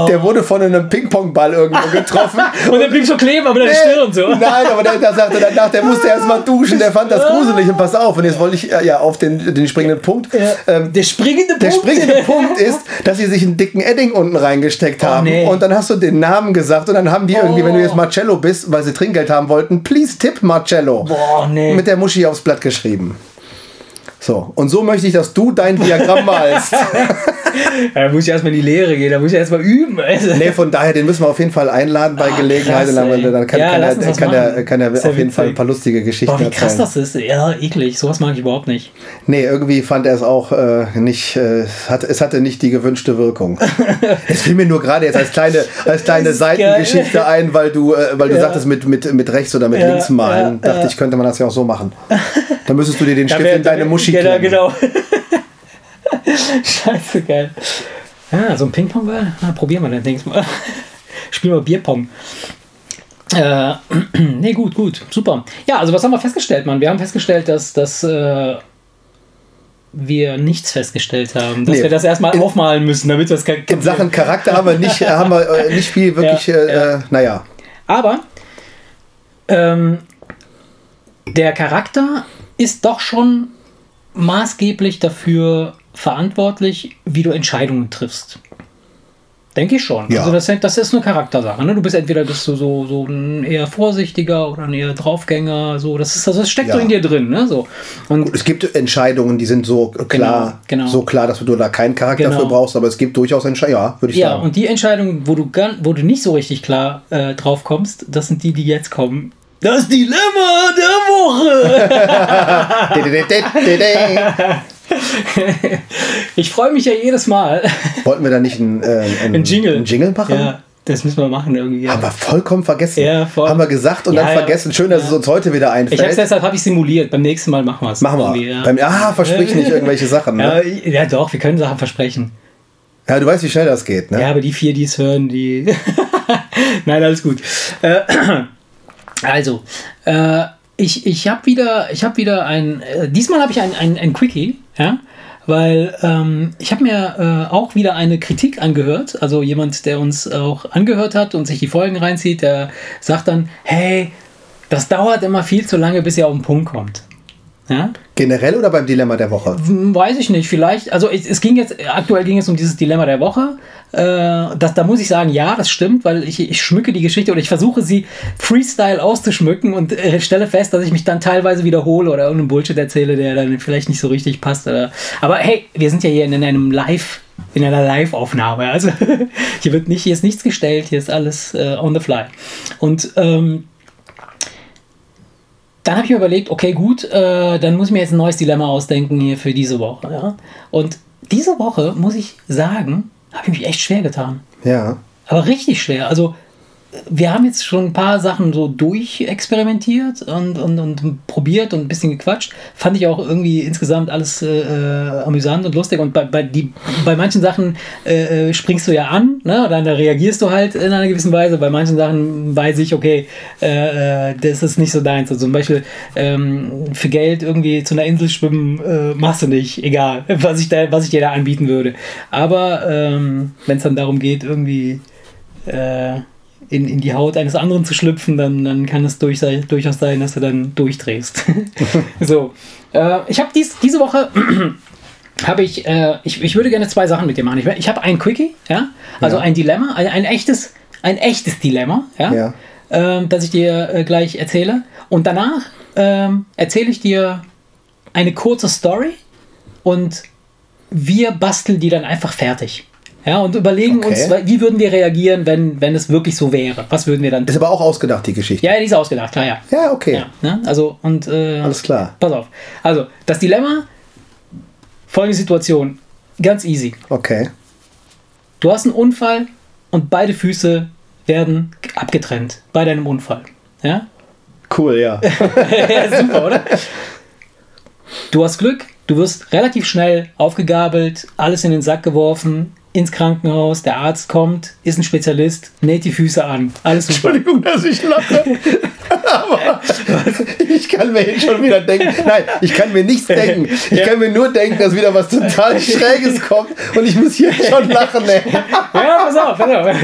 der wurde von einem Ping-Pong-Ball irgendwo getroffen. Und der blieb so kleben, aber der Stirn so. Nein, aber der, der sagte danach, der musste erst mal duschen, der fand das gruselig und pass auf. Und jetzt wollte ich äh, ja auf den, den springenden Punkt. Ja. Ähm, der springende Punkt. der springende Punkt ist, dass sie sich einen dicken Edding unten reingesteckt haben. nee. Und dann hast du den Namen gesagt und dann haben die irgendwie, wenn du jetzt Marcello bist, weil sie Trinkgeld haben wollten, please tip Marcello. Boah, nee. Mit der Muschi aufs Blatt geschrieben. So, und so möchte ich, dass du dein Diagramm malst. Da muss ich erstmal in die Lehre gehen, da muss ich erstmal üben. Also. nee, von daher, den müssen wir auf jeden Fall einladen bei Gelegenheit. krass, dann, dann kann, Ja, kann, er, kann, er, kann er auf jeden Fall ein witzig. paar lustige Geschichten Boah, wie krass erzählen. das ist. Ja, eklig. Sowas mag ich überhaupt nicht. Nee, irgendwie fand er es auch äh, nicht, äh, es hat, es hatte nicht die gewünschte Wirkung. es fiel mir nur gerade jetzt als kleine, als kleine Seitengeschichte ein, weil du, äh, weil du Ja. sagtest, mit, mit, mit rechts oder mit Ja, links malen. Dachte ich, könnte man das ja auch so machen. Dann müsstest du dir den Da Stift wär- in deine Muschi Genau, klemmen. genau. Scheiße, geil. Ja, so ein Ping-Pong-Ball? Na, probieren wir dann nächstes Mal. Spielen wir Bierpong. Äh, nee, gut, gut, super. Ja, also was haben wir festgestellt, Mann? Wir haben festgestellt, dass, dass äh, wir nichts festgestellt haben. Dass Nee. wir das erstmal In- aufmalen müssen, damit wir es kein In Sachen Charakter haben wir nicht, haben wir äh, nicht viel wirklich, Ja, äh, ja. Äh, naja. Aber ähm, der Charakter ist doch schon maßgeblich dafür verantwortlich, wie du Entscheidungen triffst. Denke ich schon. Ja. Also das, das ist eine Charaktersache. Ne? Du bist entweder bist du so, so ein eher vorsichtiger oder ein eher Draufgänger. So. Das, ist, also das steckt Ja. so in dir drin. Ne? So. Und Es gibt Entscheidungen, die sind so klar, genau. so klar, dass du da keinen Charakter Genau. für brauchst, aber es gibt durchaus Entscheidungen, ja, würde ich ja, sagen. und die Entscheidungen, wo du, wo du nicht so richtig klar äh, drauf kommst, das sind die, die jetzt kommen. Das Dilemma der Woche. Ich freue mich ja jedes Mal. Wollten wir da nicht einen, äh, einen, Ein Jingle. einen Jingle machen? Ja, das müssen wir machen irgendwie. Haben wir vollkommen vergessen. Ja, voll. Haben wir gesagt und Ja, dann ja. vergessen. Schön, dass Ja. es uns heute wieder Ich hab's, einfällt. deshalb habe ich simuliert. Beim nächsten Mal machen wir es. Machen wir. Ja. Beim, ah, versprich nicht irgendwelche Sachen. Ja, Ne? ja, doch, wir können Sachen versprechen. Ja, du weißt, wie schnell das geht. Ne? Ja, aber die vier, die es hören, die. Nein, alles gut. Äh, also, äh, ich, ich habe wieder, ich habe wieder ein. Äh, diesmal habe ich ein, ein, ein Quickie, ja. Weil ähm, ich habe mir äh, auch wieder eine Kritik angehört. Also jemand, der uns auch angehört hat und sich die Folgen reinzieht, der sagt dann, hey, das dauert immer viel zu lange, bis ihr auf den Punkt kommt. Ja? Generell oder beim Dilemma der Woche? Weiß ich nicht, vielleicht, also es, es ging jetzt, aktuell ging es um dieses Dilemma der Woche. Äh, das, da muss ich sagen, ja, das stimmt, weil ich, ich schmücke die Geschichte oder ich versuche sie Freestyle auszuschmücken und äh, stelle fest, dass ich mich dann teilweise wiederhole oder irgendeinen Bullshit erzähle, der dann vielleicht nicht so richtig passt. Oder, aber hey, wir sind ja hier in, in einem Live, in einer Live-Aufnahme. Also hier wird nicht, hier ist nichts gestellt, hier ist alles äh, on the fly. Und ähm, dann habe ich mir überlegt, okay, gut, äh, dann muss ich mir jetzt ein neues Dilemma ausdenken hier für diese Woche. Ja? Und diese Woche, muss ich sagen, habe ich mich echt schwer getan. Ja. Aber richtig schwer. Also, wir haben jetzt schon ein paar Sachen so durchexperimentiert und, und, und probiert und ein bisschen gequatscht. Fand ich auch irgendwie insgesamt alles äh, äh amüsant und lustig. Und bei, bei, die, bei manchen Sachen äh, äh, springst du ja an, ne? dann reagierst du halt in einer gewissen Weise. Bei manchen Sachen weiß ich, okay, äh, äh das ist nicht so deins. Also zum Beispiel ähm, für Geld irgendwie zu einer Insel schwimmen, äh, machst du nicht, egal, was ich, da, was ich dir da anbieten würde. Aber ähm, wenn es dann darum geht, irgendwie in, in die Haut eines anderen zu schlüpfen, dann, dann kann es durch, durchaus sein, dass du dann durchdrehst. so, äh, ich habe dies, diese Woche habe ich, äh, ich, ich würde gerne zwei Sachen mit dir machen. Ich, ich habe ein Quickie, ja, also ja. ein Dilemma, ein, ein, echtes, ein echtes Dilemma, ja, ja. Ähm, das ich dir äh, gleich erzähle. Und danach ähm, erzähle ich dir eine kurze Story und wir basteln die dann einfach fertig. Ja, und überlegen okay. uns, wie würden wir reagieren, wenn, wenn es wirklich so wäre? Was würden wir dann tun? Ist aber auch ausgedacht, die Geschichte. Ja, die ist ausgedacht, klar, ja. Ja, okay. Ja, ne? Also, und. Äh, Alles klar. Pass auf. Also, das Dilemma, folgende Situation. Ganz easy. Okay. Du hast einen Unfall und beide Füße werden abgetrennt bei deinem Unfall. Ja? Cool, ja. ja, super, oder? Du hast Glück, du wirst relativ schnell aufgegabelt, alles in den Sack geworfen, ins Krankenhaus, der Arzt kommt, ist ein Spezialist, näht die Füße an. Alles super. Entschuldigung, dass ich lache. Aber ich kann mir jetzt schon wieder denken, nein, ich kann mir nichts denken. Ich kann mir nur denken, dass wieder was total Schräges kommt und ich muss hier schon lachen. Ey. Ja, pass auf, pass auf.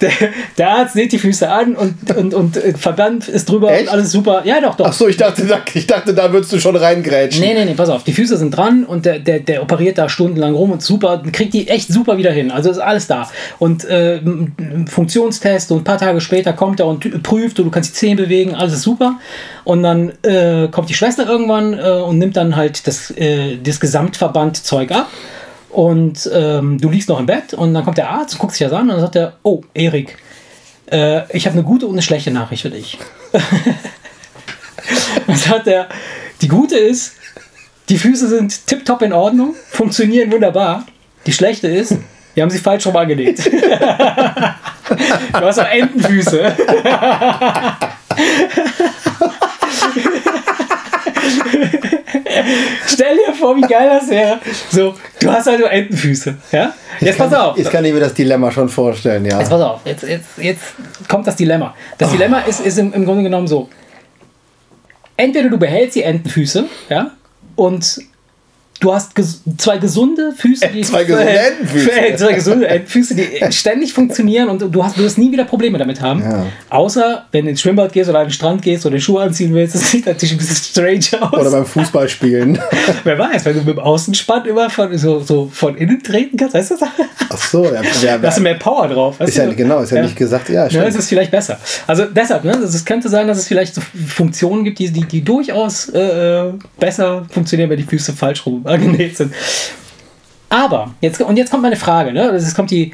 Der, der Arzt näht die Füße an und, und, und äh, Verband ist drüber Echt? und alles super. Ja, doch, doch. Ach so, ich dachte, ich dachte, da würdest du schon reingrätschen. Nee, nee, nee, pass auf. Die Füße sind dran und der, der, der operiert da stundenlang rum und super, kriegt die echt super wieder hin. Also ist alles da. Und äh, Funktionstest und ein paar Tage später kommt er und prüft und du kannst die Zehen bewegen, alles ist super. Und dann äh, kommt die Schwester irgendwann äh, und nimmt dann halt das, äh, das Gesamtverbandzeug ab. Und ähm, du liegst noch im Bett und dann kommt der Arzt und guckt sich das an und dann sagt er, oh, Erik, äh, ich habe eine gute und eine schlechte Nachricht für dich. dann sagt er, die gute ist, die Füße sind tiptop in Ordnung, funktionieren wunderbar. Die schlechte ist, wir haben sie falsch rum angelegt. du hast auch Entenfüße. Stell dir vor, wie geil das wäre. So, du hast halt nur Entenfüße. Ja? Jetzt, pass auf. Jetzt kann ich mir das Dilemma schon vorstellen, ja. Jetzt pass auf. Jetzt, jetzt, jetzt kommt das Dilemma. Das oh. Dilemma ist, ist im, im Grunde genommen so. Entweder du behältst die Entenfüße, ja, und du hast ges zwei gesunde Füße, die zwei gesunde Entenfüße. zwei gesunde Entenfüße, die ständig funktionieren und du hast du wirst nie wieder Probleme damit haben. Ja. Außer wenn du ins Schwimmbad gehst oder an den Strand gehst oder Schuhe anziehen willst, das sieht natürlich ein bisschen strange aus. Oder beim Fußballspielen. Wer weiß, wenn du mit dem Außenspann immer von, so, so von innen treten kannst, weißt du das? Ach so, ja. ja da hast du mehr Power drauf. Ist ja, genau, ist ja, ja, nicht gesagt, ja, stimmt. Ja, es ist vielleicht besser. Also deshalb, ne, es könnte sein, dass es vielleicht so Funktionen gibt, die, die, die durchaus äh, äh besser funktionieren, wenn die Füße falsch rum angenäht sind. Aber, jetzt, und jetzt kommt meine Frage, ne? Es kommt die.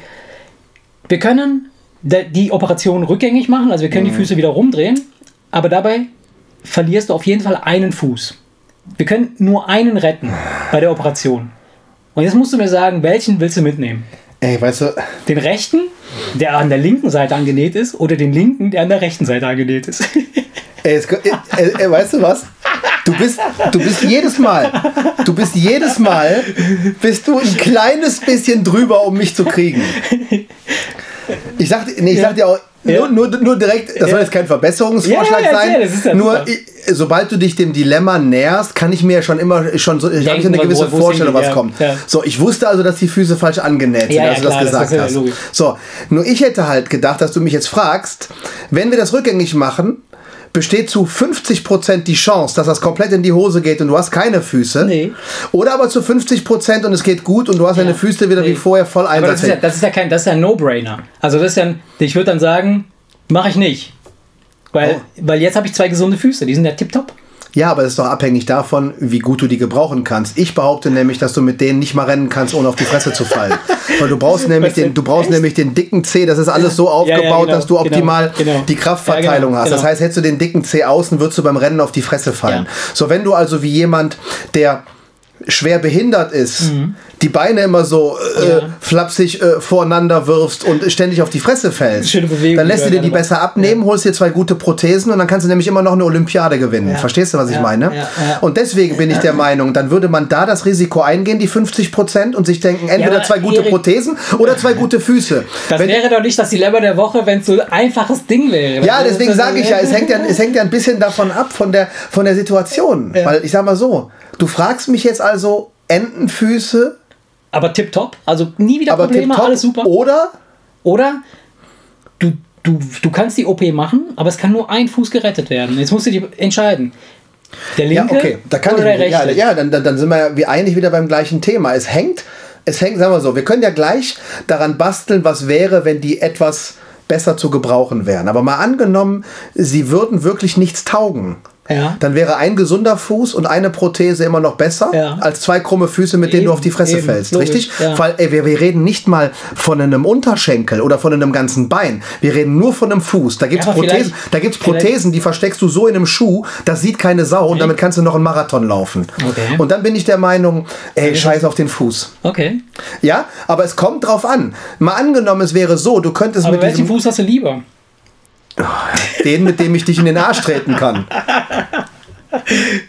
Wir können die Operation rückgängig machen, also wir können mhm. die Füße wieder rumdrehen, aber dabei verlierst du auf jeden Fall einen Fuß. Wir können nur einen retten bei der Operation. Und jetzt musst du mir sagen, welchen willst du mitnehmen? Ey, weißt du. Den rechten, der an der linken Seite angenäht ist, oder den linken, der an der rechten Seite angenäht ist? Ey, es, ey, ey, weißt du was? Du bist, du bist jedes Mal, du bist jedes Mal, bist du ein kleines bisschen drüber, um mich zu kriegen. Ich sag, nee, ich ja. sag dir auch, ja. Nur, nur, nur direkt, das ja. soll jetzt kein Verbesserungsvorschlag ja, sein. nur ich, sobald du dich dem Dilemma näherst, kann ich mir schon immer schon so, ich habe eine gewisse wo, wo Vorstellung, was kommt. So, ich wusste also, dass die Füße falsch angenäht sind, als du klar, das gesagt das hast. So, nur ich hätte halt gedacht, dass du mich jetzt fragst, wenn wir das rückgängig machen, besteht zu 50% die Chance, dass das komplett in die Hose geht und du hast keine Füße. Nee. Oder aber zu 50% und es geht gut und du hast ja. deine Füße wieder nee. wie vorher voll einsatzfähig. Das ist ja, das ist ja kein, das ist ja ein No-Brainer. Also das ist ja, ich würde dann sagen, mache ich nicht. Weil, oh. weil jetzt habe ich zwei gesunde Füße, die sind ja tipptopp. Ja, aber es ist doch abhängig davon, wie gut du die gebrauchen kannst. Ich behaupte nämlich, dass du mit denen nicht mal rennen kannst, ohne auf die Fresse zu fallen. Weil du brauchst nämlich den, du brauchst nämlich den dicken C. Das ist alles so aufgebaut, ja, ja, genau, dass du genau, optimal genau, die Kraftverteilung ja, genau, hast. Das genau. heißt, hättest du den dicken C außen, würdest du beim Rennen auf die Fresse fallen. So, wenn du also wie jemand, der schwer behindert ist, die Beine immer so äh, Ja. flapsig äh, voreinander wirfst und ständig auf die Fresse fällst, Schöne Bewegung, dann lässt du dir die besser abnehmen, holst dir zwei gute Prothesen und dann kannst du nämlich immer noch eine Olympiade gewinnen. Ja. Verstehst du, was ich Ja, meine? ja, ja. Und deswegen bin ich der Meinung, dann würde man da das Risiko eingehen, die 50 Prozent, und sich denken, entweder zwei gute Erik- Prothesen oder zwei gute Füße. Das Wenn- wäre doch nicht das Dilemma der Woche, wenn es so ein einfaches Ding wäre. ja, Das- deswegen sage ich ja, es hängt ja, es hängt ja ein bisschen davon ab, von der, von der Situation. Ja. Weil ich sag mal so, du fragst mich jetzt also Entenfüße, Aber tipptopp. Also nie wieder aber Probleme, alles super. oder Oder du, du, du kannst die OP machen, aber es kann nur ein Fuß gerettet werden. Jetzt musst du dich entscheiden. Der Ja, linke okay, da kann oder ich der ja, rechte. ja, dann, dann, dann sind wir ja wie eigentlich wieder beim gleichen Thema. Es hängt, es hängt, sagen wir so, wir können ja gleich daran basteln, was wäre, wenn die etwas besser zu gebrauchen wären. Aber mal angenommen, sie würden wirklich nichts taugen. Ja. Dann wäre ein gesunder Fuß und eine Prothese immer noch besser Ja. als zwei krumme Füße, mit denen du auf die Fresse eben, fällst. logisch, richtig? ja. Weil ey, wir, wir reden nicht mal von einem Unterschenkel oder von einem ganzen Bein. Wir reden nur von einem Fuß. Da gibt es Prothesen, da gibt's Prothesen, die versteckst du so in einem Schuh, das sieht keine Sau und damit kannst du noch einen Marathon laufen. Okay. Und dann bin ich der Meinung, ey, scheiß auf den Fuß. Okay. Ja, aber es kommt drauf an. Mal angenommen, es wäre so, du könntest Aber mit welchen Fuß hast du lieber? Den, mit dem ich dich in den Arsch treten kann.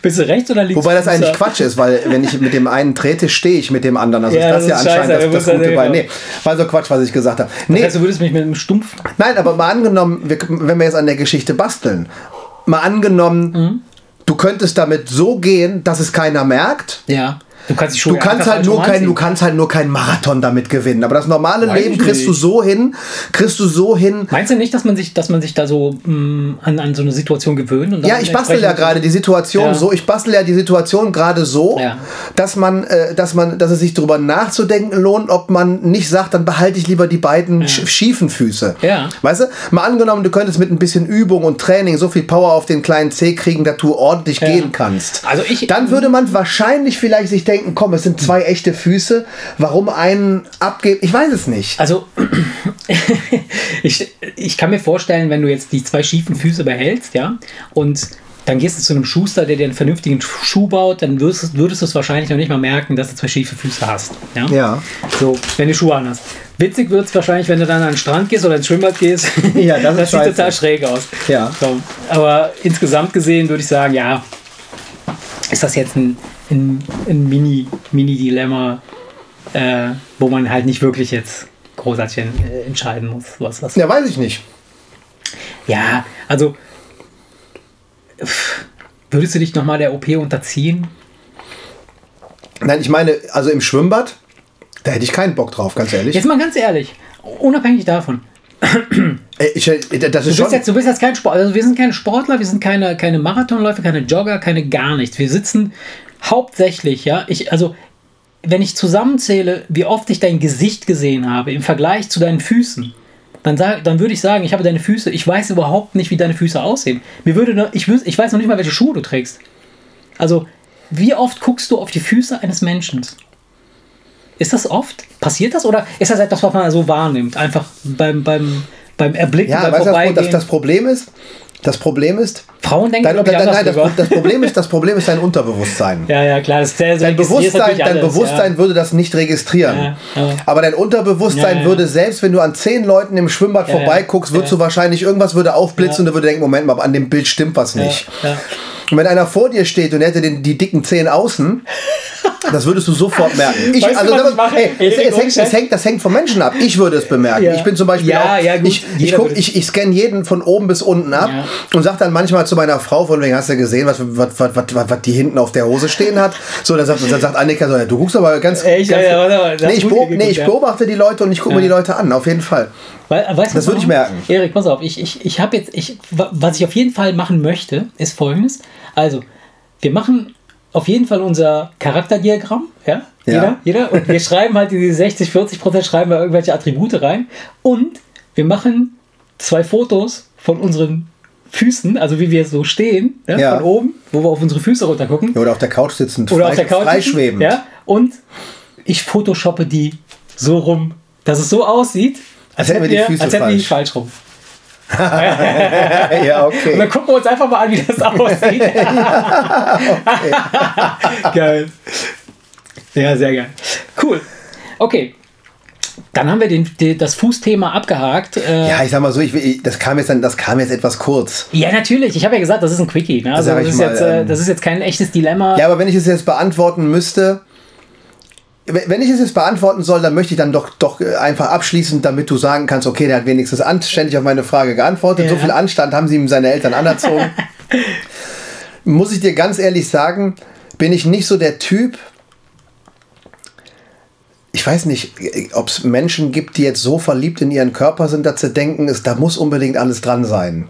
Bist du rechts oder links? Wobei das eigentlich? Quatsch ist, weil wenn ich mit dem einen trete, stehe ich mit dem anderen. Also Ja, ist das das ja anscheinend scheiße, das, das gute genau. Nee, war so Quatsch, was ich gesagt habe. Das Nee, heißt, du würdest mich mit einem Stumpf. nein, aber mal angenommen, wenn wir jetzt an der Geschichte basteln, mal angenommen, Mhm. du könntest damit so gehen, dass es keiner merkt. Ja. Du kannst Du kannst halt nur kein, du kannst halt nur keinen Marathon damit gewinnen. Aber das normale Weiß Leben kriegst du so hin, kriegst du so hin. Meinst du nicht, dass man sich, dass man sich da so mh, an, an so eine Situation gewöhnt? Und Ja, ich bastel ja gerade die Situation Ja. so, ich bastel ja die Situation gerade so, Ja. dass man, äh, dass man, dass es sich darüber nachzudenken lohnt, ob man nicht sagt, dann behalte ich lieber die beiden sch- schiefen Füße. Ja. Weißt du? Mal angenommen, du könntest mit ein bisschen Übung und Training so viel Power auf den kleinen Zeh kriegen, dass du ordentlich Ja. gehen kannst. Also ich- dann würde man wahrscheinlich vielleicht sich denken, komm, es sind zwei echte Füße, warum einen abgeben? Ich weiß es nicht. Also, ich, ich kann mir vorstellen, wenn du jetzt die zwei schiefen Füße behältst, ja, und dann gehst du zu einem Schuster, der dir einen vernünftigen Schuh baut, dann würdest, würdest du es wahrscheinlich noch nicht mal merken, dass du zwei schiefe Füße hast. Ja. Ja. So, wenn du Schuhe an hast. Witzig wird es wahrscheinlich, wenn du dann an den Strand gehst oder ins Schwimmbad gehst. Ja, das ist sieht total schräg aus. Ja. So, aber insgesamt gesehen würde ich sagen, ja, ist das jetzt ein, ein, ein Mini, Mini-Dilemma, äh, wo man halt nicht wirklich jetzt großartig äh, entscheiden muss. Was, was. Ja, weiß ich nicht. Ja, also pff, würdest du dich nochmal der OP unterziehen? Nein, ich meine, also im Schwimmbad, da hätte ich keinen Bock drauf, ganz ehrlich. Jetzt mal ganz ehrlich, unabhängig davon. Ey, Ich, äh, das Du ist schon. bist, jetzt, du bist jetzt kein Sport, also wir sind keine Sportler, wir sind keine, keine Marathonläufer, keine Jogger, keine gar nichts. Wir sitzen hauptsächlich, ja, ich, also wenn ich zusammenzähle, wie oft ich dein Gesicht gesehen habe im Vergleich zu deinen Füßen, dann, sag, dann würde ich sagen, ich habe deine Füße, ich weiß überhaupt nicht, wie deine Füße aussehen. Mir würde ich, ich weiß noch nicht mal, welche Schuhe du trägst. Also, wie oft guckst du auf die Füße eines Menschen? Ist das oft? Passiert das? Oder ist das etwas, was man so wahrnimmt? Einfach beim, beim, beim Erblicken, ja, beim weißt Vorbeigehen? das, das Problem ist, das Problem ist, Frauen denken, dein, dein, nein, das, das Problem ist, das Problem ist dein Unterbewusstsein. Ja, ja, klar. Das, das Dein Bewusstsein, dein alles, Bewusstsein würde das nicht registrieren. Ja, ja. Aber dein Unterbewusstsein Ja, ja. würde, selbst wenn du an zehn Leuten im Schwimmbad Ja, ja. vorbeiguckst, würdest Ja. du wahrscheinlich irgendwas würde aufblitzen Ja. und du würdest denken, Moment mal, an dem Bild stimmt was Ja, nicht. ja. Und wenn einer vor dir steht und er hätte den, die dicken Zehen außen, das würdest du sofort merken. Ich, Weißt du, also, was das, ich ey, es, es, hängt, es, hängt, das hängt vom Menschen ab. Ich würde es bemerken. Ja. Ich bin zum Beispiel Ja, auch, ja, gut. ich, ich, guck, ich, ich scanne jeden von oben bis unten ab Ja. und sage dann manchmal zu meiner Frau, von wegen, hast du gesehen, was, was, was, was, was, die hinten auf der Hose stehen hat? So, dann sagt, dann sagt Annika so, ja, du guckst aber ganz... Ja, ganz ja, das nee, ich, beob, nee, ich ja. beobachte die Leute und ich gucke mir die Leute an, auf jeden Fall. Weil, weißt du, Das würde ich merken. Erik, pass auf, ich, ich, ich habe jetzt, ich, wa- was ich auf jeden Fall machen möchte, ist folgendes. Also, wir machen auf jeden Fall unser Charakterdiagramm, ja? Ja. Jeder, jeder. Und wir schreiben halt diese 60, 40 Prozent, schreiben wir irgendwelche Attribute rein. Und wir machen zwei Fotos von unseren Füßen, also wie wir so stehen, ja, Ja. von oben, wo wir auf unsere Füße runtergucken. Oder auf der Couch sitzen, Oder frei, auf der Couch. sitzen, freischwebend. Ja, und ich photoshoppe die so rum, dass es so aussieht, als, hätten wir die Füße als hätten die falsch rum. ja, okay. Und dann gucken wir uns einfach mal an, wie das aussieht. Geil. Ja, sehr geil. Cool. Okay. Dann haben wir den, den, das Fußthema abgehakt. Äh, Ja, ich sag mal so, ich, ich, das, kam jetzt dann, das kam jetzt etwas kurz. ja, natürlich. Ich habe ja gesagt, das ist ein Quickie. Ne? Also, das, ist mal, jetzt, äh, ähm, das ist jetzt kein echtes Dilemma. Ja, aber wenn ich es jetzt beantworten müsste, wenn ich es jetzt beantworten soll, dann möchte ich dann doch, doch äh, einfach abschließend, damit du sagen kannst, okay, der hat wenigstens anständig auf meine Frage geantwortet. Ja. So viel Anstand haben sie ihm seine Eltern anerzogen. Muss ich dir ganz ehrlich sagen, bin ich nicht so der Typ. Ich weiß nicht, ob es Menschen gibt, die jetzt so verliebt in ihren Körper sind, dass sie denken, es, da muss unbedingt alles dran sein.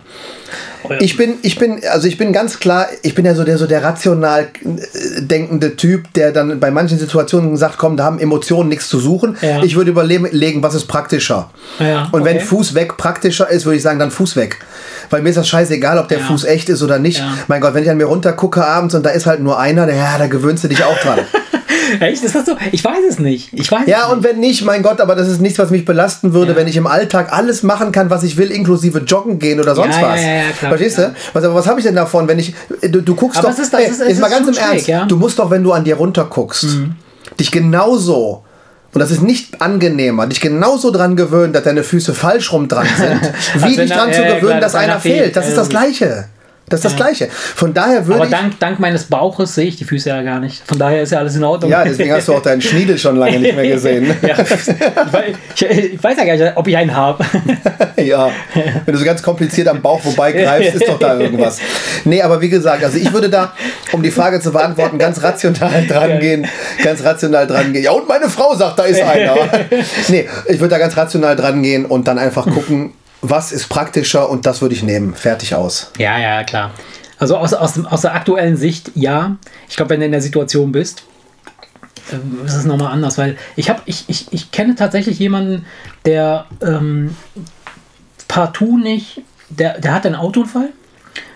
Oh ja. Ich bin, ich bin, also ich bin ganz klar, ich bin ja so der, so der rational äh, denkende Typ, der dann bei manchen Situationen sagt, komm, da haben Emotionen nichts zu suchen. Ja. Ich würde überlegen, was ist praktischer. Ja, Und wenn. Fuß weg praktischer ist, würde ich sagen, dann Fuß weg. Weil mir ist das scheißegal, ob der. Fuß echt ist oder nicht. Mein Gott, wenn ich an mir runtergucke abends und da ist halt nur einer, der, ja, da gewöhnst du dich auch dran. Echt? Ist das so? Ich weiß es nicht. Ich weiß Ja, es und wenn nicht, mein Gott, aber das ist nichts, was mich belasten würde, Ja. wenn ich im Alltag alles machen kann, was ich will, inklusive joggen gehen oder sonst Ja, was. ja, ja, klar, Verstehst du? Was, aber was habe ich denn davon, wenn ich. Du, du guckst Aber doch. ist- das ey, ist- jetzt mal ist ganz im schräg, Ernst. ja. Mhm. Du musst doch, wenn du an dir runter guckst, dich genauso. Und das ist nicht angenehmer, dich genauso dran gewöhnen, dass deine Füße falsch rum dran sind, wie dich dran zu gewöhnen, dass einer fehlt. Das ist das. Gleiche. Das ist das Gleiche. Von daher würde Aber dank, dank meines Bauches sehe ich die Füße ja gar nicht. Von daher ist ja alles in Ordnung. Ja, deswegen hast du auch deinen Schniedel schon lange nicht mehr gesehen. ja, ich, weiß, ich, ich weiß ja gar nicht, ob ich einen habe. Ja, wenn du so ganz kompliziert am Bauch vorbeigreifst, ist doch da irgendwas. Nee, aber wie gesagt, also ich würde da, um die Frage zu beantworten, ganz rational dran gehen. Ganz rational dran gehen. Ja, und meine Frau sagt, da ist einer. Nee, ich würde da ganz rational dran gehen und dann einfach gucken, was ist praktischer und das würde ich nehmen. Fertig aus. Ja, ja, klar. Also aus, aus, aus der aktuellen Sicht, ja. Ich glaube, wenn du in der Situation bist, ähm, ist es nochmal anders, weil ich habe, ich, ich, ich kenne tatsächlich jemanden, der ähm, partout nicht, der, der hat einen Autounfall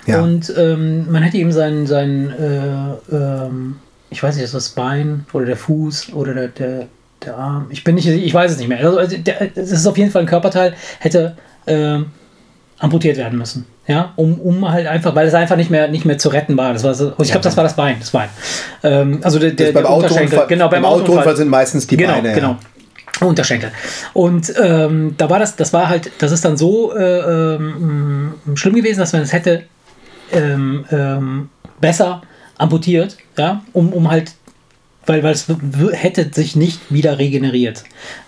Ja. und ähm, man hätte ihm sein, sein äh, ähm, ich weiß nicht, ist das Bein oder der Fuß oder der, der, der Arm, ich bin nicht, ich weiß es nicht mehr. Also, also der, es ist auf jeden Fall ein Körperteil, hätte ähm, amputiert werden müssen. Ja, um, um halt einfach, weil es einfach nicht mehr, nicht mehr zu retten war. Das war so, ich glaube, das war das Bein. Das Bein. Ähm, also der, der, beim. Autounfall, Genau, beim, beim Autounfall. Sind meistens die genau, Beine. ja. Genau. Unterschenkel. Und ähm, da war das, das war halt, das ist dann so äh, ähm, schlimm gewesen, dass man es hätte ähm, ähm, besser amputiert, ja, um, um halt, weil, weil es hätte sich nicht wieder regeneriert.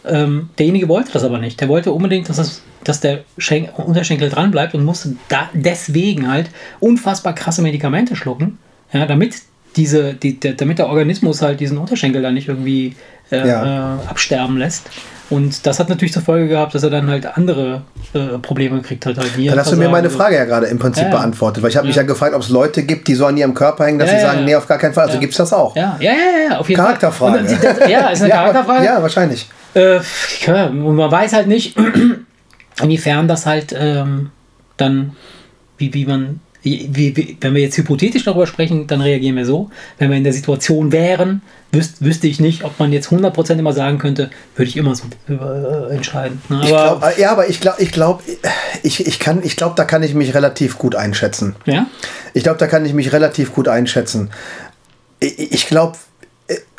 Ähm, derjenige wollte das aber nicht. Der wollte unbedingt, dass, das, dass der Schenk Unterschenkel dran bleibt und musste da deswegen halt unfassbar krasse Medikamente schlucken, ja, damit diese, die, der, damit der Organismus halt diesen Unterschenkel dann nicht irgendwie äh, Ja. äh, absterben lässt. Und das hat natürlich zur Folge gehabt, dass er dann halt andere äh, Probleme gekriegt hat. Halt Dann hast du mir meine Frage ja gerade im Prinzip Ja, ja. beantwortet, weil ich habe mich Ja. ja gefragt, ob es Leute gibt, die so an ihrem Körper hängen, dass Ja, sie ja, sagen, ja. nee, auf gar keinen Fall. Also Ja. gibt es das auch. Ja, ja, ja, ja, auf jeden Charakterfrage. Fall. Das, ja, ist eine Ja, Charakterfrage. Ja, wahrscheinlich. Äh, ja, und man weiß halt nicht, inwiefern das halt ähm, dann, wie, wie man, wenn wir jetzt hypothetisch darüber sprechen, dann reagieren wir so. Wenn wir in der Situation wären, wüs wüsste ich nicht, ob man jetzt 100% immer sagen könnte, würde ich immer so äh, entscheiden. Ne? Aber, glaub, ja, aber ich glaube, ich glaube, ich, ich kann, ich glaube, da kann ich mich relativ gut einschätzen. ja? Ich glaube, da kann ich mich relativ gut einschätzen. Ich, ich glaube,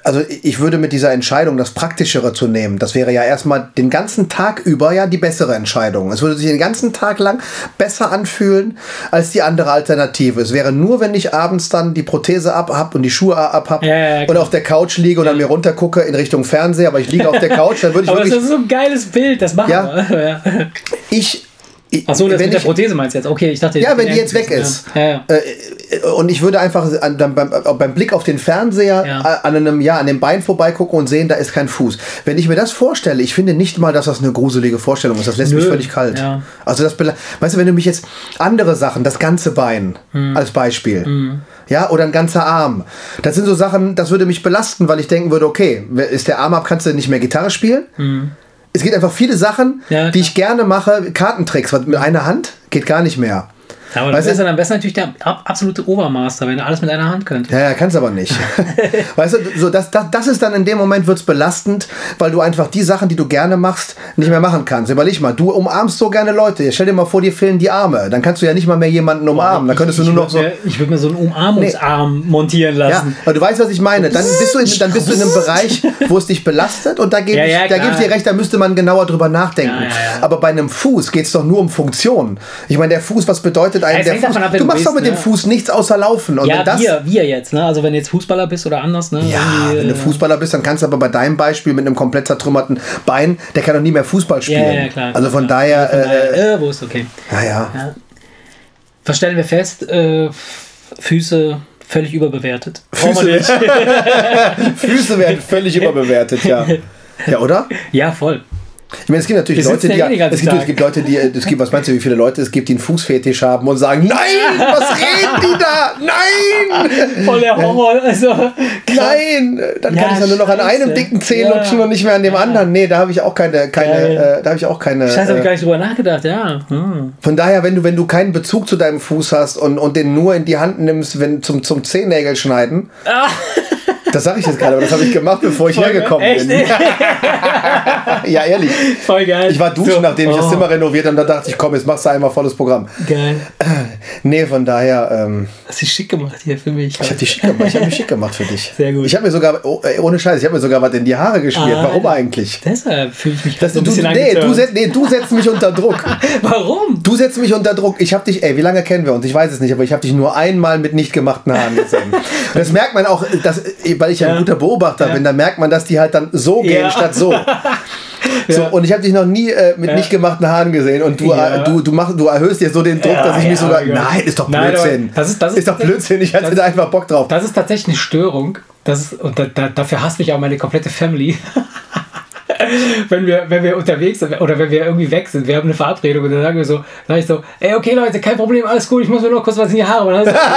also ich würde mit dieser Entscheidung, das Praktischere zu nehmen, das wäre ja erstmal den ganzen Tag über ja die bessere Entscheidung. Es würde sich den ganzen Tag lang besser anfühlen als die andere Alternative. Es wäre nur, wenn ich abends dann die Prothese ab hab und die Schuhe ab hab Ja, ja, ja, und auf der Couch liege und an mir runtergucke in Richtung Fernseher, aber ich liege auf der Couch, dann würde ich Aber das wirklich, ist so ein geiles Bild, das machen Ja. wir. Ja. ich Achso, das wenn mit der ich- Prothese meinst du jetzt. Okay, ich dachte. Ja, wenn die ja, jetzt weg ist. Ja, ja. Äh, und ich würde einfach an, dann beim, äh, beim Blick auf den Fernseher Ja. äh, an einem ja an dem Bein vorbeigucken und sehen, da ist kein Fuß. Wenn ich mir das vorstelle, ich finde nicht mal, dass das eine gruselige Vorstellung ist. Das lässt mich Nö. völlig kalt. Ja. Also das, weißt du, wenn du mich jetzt andere Sachen, das ganze Bein Hm. als Beispiel, ja, oder ein ganzer Arm, das sind so Sachen, das würde mich belasten, weil ich denken würde, okay, ist der Arm ab, kannst du nicht mehr Gitarre spielen? Es gibt einfach viele Sachen. Ja, die ich gerne mache, Kartentricks, was mit einer Hand geht gar nicht mehr. Aber Weißt du du, dann am besten natürlich der ab- absolute Obermaster, wenn du alles mit einer Hand könntest. Ja, ja, kannst aber nicht. weißt du, so das, das, das ist dann in dem Moment wird's belastend, weil du einfach die Sachen, die du gerne machst, nicht mehr machen kannst. Überleg mal, du umarmst so gerne Leute. Stell dir mal vor, dir fehlen die Arme. Dann kannst du ja nicht mal mehr jemanden umarmen. Dann könntest du nur noch so. Mir, ich würde mir so einen Umarmungsarm montieren Ja, lassen. aber du weißt, was ich meine. Dann bist du in, dann bist du in einem Bereich, wo es dich belastet und da gebe Ja, ich, ja, da klar. gebe ich dir recht, da müsste man genauer drüber nachdenken. Ja, ja, ja. Aber bei einem Fuß geht es doch nur um Funktion. Ich meine, der Fuß, was bedeutet Eigentlich es der Fuß? ab, du du machst doch mit dem ne? Fuß nichts außer laufen. Und ja, das, wir, wir jetzt, ne? Also wenn du jetzt Fußballer bist oder anders, ne? Ja, wenn du äh, Fußballer bist, dann kannst du aber bei deinem Beispiel mit einem komplett zertrümmerten Bein, der kann doch nie mehr Fußball spielen. Ja, ja, klar. also von klar. daher, Von daher, äh, äh, wo ist okay. ja, ja. Ja. Was stellen wir fest? Äh, Füße völlig überbewertet. Nicht. Füße werden völlig überbewertet, ja. Ja, oder? Ja, voll. Ich meine, es gibt natürlich Leute, die, ja eh es gibt, es gibt Leute, die, es gibt, was meinst du, wie viele Leute es gibt, die einen Fußfetisch haben und sagen, nein, was reden die da? Nein! Voll der Horror. Also, Nein! Dann Ja, kann ich ja nur noch an einem dicken Zeh Ja. lutschen und nicht mehr an dem anderen. Nee, da habe ich auch keine, keine, äh, da habe ich auch keine. Scheiße, habe ich äh, gar nicht drüber nachgedacht, ja. Hm. Von daher, wenn du, wenn du keinen Bezug zu deinem Fuß hast und, und den nur in die Hand nimmst, wenn zum, zum Zehennägel schneiden, das sage ich jetzt gerade, aber das habe ich gemacht, bevor ich hergekommen Echt? bin. ja, ehrlich. Voll geil. Ich war duschen, So. nachdem ich das Oh, Zimmer renoviert habe, und da dachte ich, komm, jetzt machst du einmal volles Programm. Geil. Nee, von daher, ähm, Hast du schick gemacht hier für mich. ich habe dich schick gemacht, ich habe mich schick gemacht für dich. Sehr gut. Ich habe mir sogar, oh, ey, ohne Scheiß, ich habe mir sogar was in die Haare geschmiert. Ah, Warum eigentlich? Deshalb fühle ich mich Das, so ein du, bisschen nee, du, angeturnt. set, nee, du setzt mich unter Druck. Warum? Du setzt mich unter Druck. Ich habe dich, ey, wie lange kennen wir uns? Ich weiß es nicht, aber ich habe dich nur einmal mit nicht gemachten Haaren gesehen. das merkt man auch, dass, weil ich ja ein guter Beobachter Ja. bin, da merkt man, dass die halt dann so gehen Ja. statt so. So, und ich habe dich noch nie äh, mit nicht gemachten Haaren gesehen und du, äh, du, du, machst, du erhöhst dir so den Druck, dass ich mich sogar. Nein, ist doch Nein, Blödsinn. das ist- das ist- doch Blödsinn, ich hatte da einfach Bock drauf. Das ist tatsächlich eine Störung. Das ist, und da, da, dafür hasst mich auch meine komplette Family. wenn, wir, wenn wir unterwegs sind oder wenn wir irgendwie weg sind, wir haben eine Verabredung und dann sagen wir so, sag ich so, ey, okay Leute, kein Problem, alles gut, ich muss mir nur kurz was in die Haare machen. Und dann so,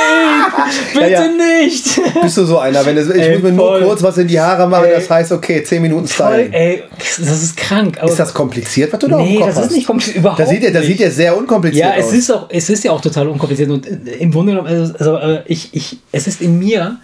Nein, bitte Ja, ja. nicht. Bist du so einer? Wenn ich Ey, muss mir nur voll. kurz was in die Haare machen, Ey. das heißt, okay, 10 Minuten Voll, Styling. ey, das ist krank. Aber Ist das kompliziert, was du da nee, das hast? ist nicht kompliziert, überhaupt das sieht ja, das sieht ja sehr unkompliziert Ja, es aus. ist auch, es ist ja auch total unkompliziert und äh, im Grunde genommen, also, also äh, ich, ich, es ist in mir,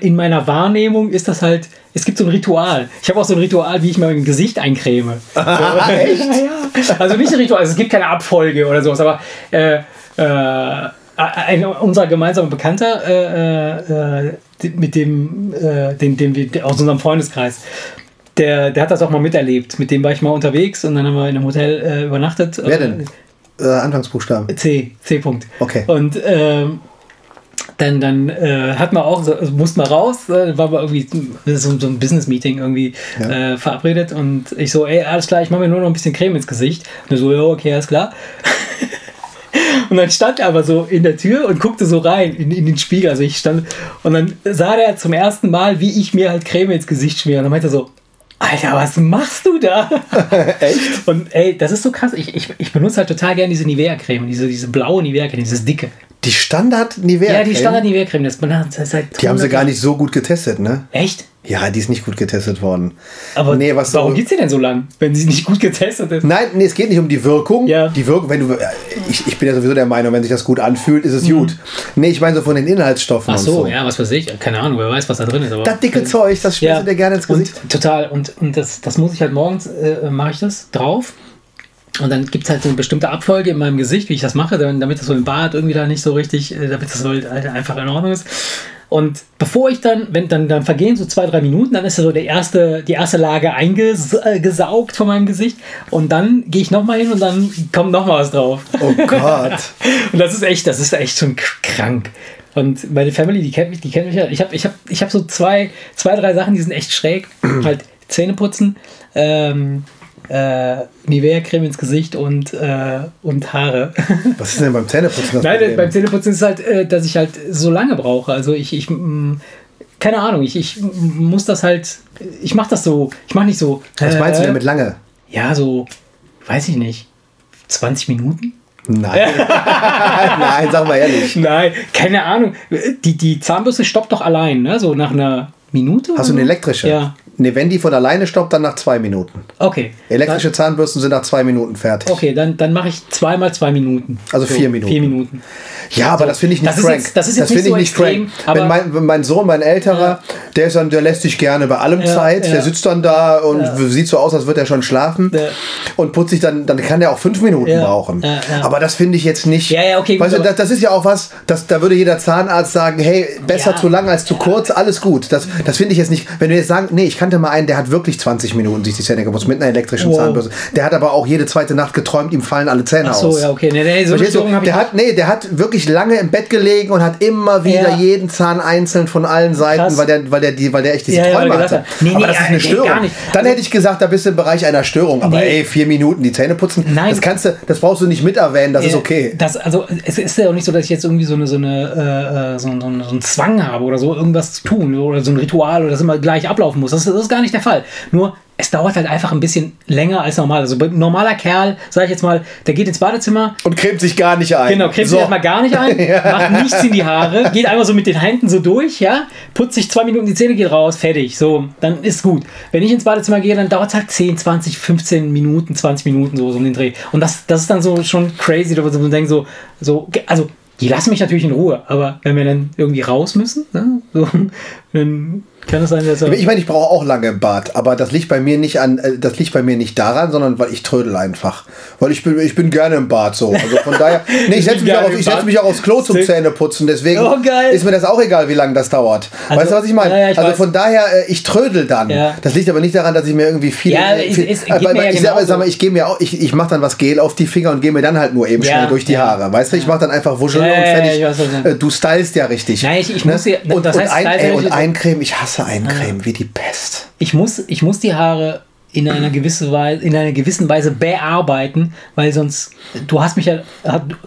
in meiner Wahrnehmung ist das halt, es gibt so ein Ritual. Ich habe auch so ein Ritual, wie ich mein Gesicht eincreme. Echt? Ja. Also nicht ein Ritual, also es gibt keine Abfolge oder sowas, aber äh, äh, ein, unser gemeinsamer Bekannter, äh, äh, mit dem, äh, den, den wir aus unserem Freundeskreis, der, der hat das auch mal miterlebt. Mit dem war ich mal unterwegs und dann haben wir in einem Hotel äh, übernachtet. Wer denn? Äh, Anfangsbuchstaben. C, C. -Punkt. Okay. Und ähm, dann, dann äh, hat man auch, so, also mussten wir raus, äh, war aber irgendwie so, so ein Business-Meeting irgendwie Ja. äh, verabredet und ich so, ey, alles klar, ich mache mir nur noch ein bisschen Creme ins Gesicht. Und er so, ja, okay, alles klar. Und dann stand er aber so in der Tür und guckte so rein in, in den Spiegel. Also ich stand und dann sah der zum ersten Mal, wie ich mir halt Creme ins Gesicht schmiere. Und dann meinte er so, Alter, was machst du da? Echt? Und ey, das ist so krass. Ich, ich, ich benutze halt total gerne diese Nivea-Creme, diese, diese blaue Nivea-Creme, dieses dicke. Die Standard Nivea. Ja, die Standard-Nivea-Creme, das hat seit Die haben sie 100 gar nicht so gut getestet, ne? Echt? Ja, die ist nicht gut getestet worden. Aber nee, was warum so, gibt sie denn so lang, wenn sie nicht gut getestet ist? Nein, nee, es geht nicht um die Wirkung. Ja. Die Wirkung, wenn du. äh, Ich, ich bin ja sowieso der Meinung, wenn sich das gut anfühlt, ist es gut. Nee, ich meine so von den Inhaltsstoffen Mhm. Ach so, so. ja, was weiß ich. Keine Ahnung, wer weiß, was da drin ist. Aber Das dicke Zeug, das schmierst ja, du dir gerne ins Gesicht. Und, total. Und, und das, das muss ich halt morgens, äh, mache ich das drauf. Und dann gibt es halt so eine bestimmte Abfolge in meinem Gesicht, wie ich das mache, damit das so im Bart irgendwie da nicht so richtig, äh, damit das so halt einfach in Ordnung ist. Und bevor ich dann, wenn dann, dann vergehen so zwei, drei Minuten, dann ist so der erste, die erste Lage eingesaugt von meinem Gesicht. Und dann gehe ich nochmal hin und dann kommt nochmal was drauf. Oh Gott. Und das ist echt, das ist echt schon krank. Und meine Family, die kennt mich, die kennt mich ja. Ich habe ich hab, ich hab so zwei, zwei, drei Sachen, die sind echt schräg. halt Zähne putzen, ähm, äh, Nivea-Creme ins Gesicht und, äh, und Haare. Was ist denn beim Zähneputzen das Nein, Problem? beim Zähneputzen ist es halt, äh, dass ich halt so lange brauche. Also ich, ich mm, keine Ahnung, ich, ich muss das halt, ich mache das so, ich mache nicht so. Was meinst du äh, damit lange? Ja, so, weiß ich nicht, 20 Minuten? Nein. Nein, sag mal ehrlich. Nein, keine Ahnung. Die, die Zahnbürste stoppt doch allein, ne? So nach einer Minute. Hast du eine elektrische? Ja. Ne, wenn die von alleine stoppt, dann nach zwei Minuten. Okay. Elektrische Zahnbürsten sind nach zwei Minuten fertig. Okay, dann, dann mache ich zweimal zwei Minuten. Also vier Minuten. Vier Minuten. Ja, aber das finde ich nicht Das ist crank. jetzt- das ist jetzt finde nicht ich so nicht extrem, crank. Wenn mein, wenn mein Sohn, mein älterer, der ist dann, der lässt sich gerne bei allem Ja, Zeit. ja. Der sitzt dann da und sieht so aus, als würde er schon schlafen Ja. und putzt sich dann, dann kann er auch fünf Minuten Ja, brauchen. ja, ja. Aber das finde ich jetzt nicht. Ja, ja, okay, gut, Weißt du, das, das ist ja auch was, das, da würde jeder Zahnarzt sagen, hey, besser Ja. zu lang als zu kurz, alles gut. Das, das finde ich jetzt nicht. Wenn wir jetzt sagen, nee, ich kannte mal einen, der hat wirklich 20 Minuten sich die Zähne geputzt mit einer elektrischen Wow. Zahnbürste. Der hat aber auch jede zweite Nacht geträumt, ihm fallen alle Zähne Ach so, aus. ja, okay. Nee, nee, so ich Der hat, nee, der hat wirklich lange im Bett gelegen und hat immer wieder Ja. jeden Zahn einzeln von allen Seiten, Krass. weil der, weil der, die, weil der echt diese Ja, ja, Träume gedacht hatte. hat, nee, aber das ist äh, eine Störung. Dann hätte ich gesagt, da bist du im Bereich einer Störung. Aber ey, vier Minuten die Zähne putzen, Nein. das kannst du, das brauchst du nicht mit erwähnen, das ist Ja, okay. Das, also, es ist ja auch nicht so, dass ich jetzt irgendwie so eine, so eine, äh, äh, so, so, einen- so einen Zwang habe oder so, irgendwas zu tun oder so ein Ritual oder das immer gleich ablaufen muss. Das, das ist gar nicht der Fall. Nur, es dauert halt einfach ein bisschen länger als normal. Also, ein normaler Kerl, sag ich jetzt mal, der geht ins Badezimmer, Und cremt sich gar nicht ein. Genau, cremt so. sich erstmal gar nicht ein, macht nichts in die Haare, geht einmal so mit den Händen so durch, ja, putzt sich zwei Minuten die Zähne, geht raus, fertig. So, dann ist gut. Wenn ich ins Badezimmer gehe, dann dauert es halt 10, 20, 15 Minuten, 20 Minuten so, so um den Dreh. Und das, das ist dann so schon crazy, da man denkt so, so, also die lassen mich natürlich in Ruhe, aber wenn wir dann irgendwie raus müssen, ne, so, dann kann es sein, dass er. Ich meine, ich brauche auch lange im Bad, aber das liegt bei mir nicht an, äh, das liegt bei mir nicht daran, sondern weil ich trödel einfach. Weil ich bin, ich bin gerne im Bad so. Also von daher, nee, ich setze mich, auch auf- im ich setz mich auch aufs Klo zum. Zähneputzen, deswegen Oh, ist mir das auch egal, wie lange das dauert. Also, weißt du, was ich meine? ja, also weiß. von daher, äh, ich trödel dann. Ja. Das liegt aber nicht daran, dass ich mir irgendwie viel. Ja, äh, es- viel es geht aber, mir ich, sag, genauso. sag mal, ich gehe mir auch, ich, ich mache dann was Gel auf die Finger und gehe mir dann halt nur eben schnell durch die. Haare. Weißt du, ich mache dann einfach Wuschel Ja, und fertig. weiß, du stylst ja richtig. Nein, ich- ich muss ja- und, das und, heißt, ein, style ey, und richtig- Eincreme, ich hasse Eincreme wie die Pest. ich muss, ich muss die Haare in einer gewissen Weise, in einer gewissen Weise bearbeiten, weil sonst du hast mich ja,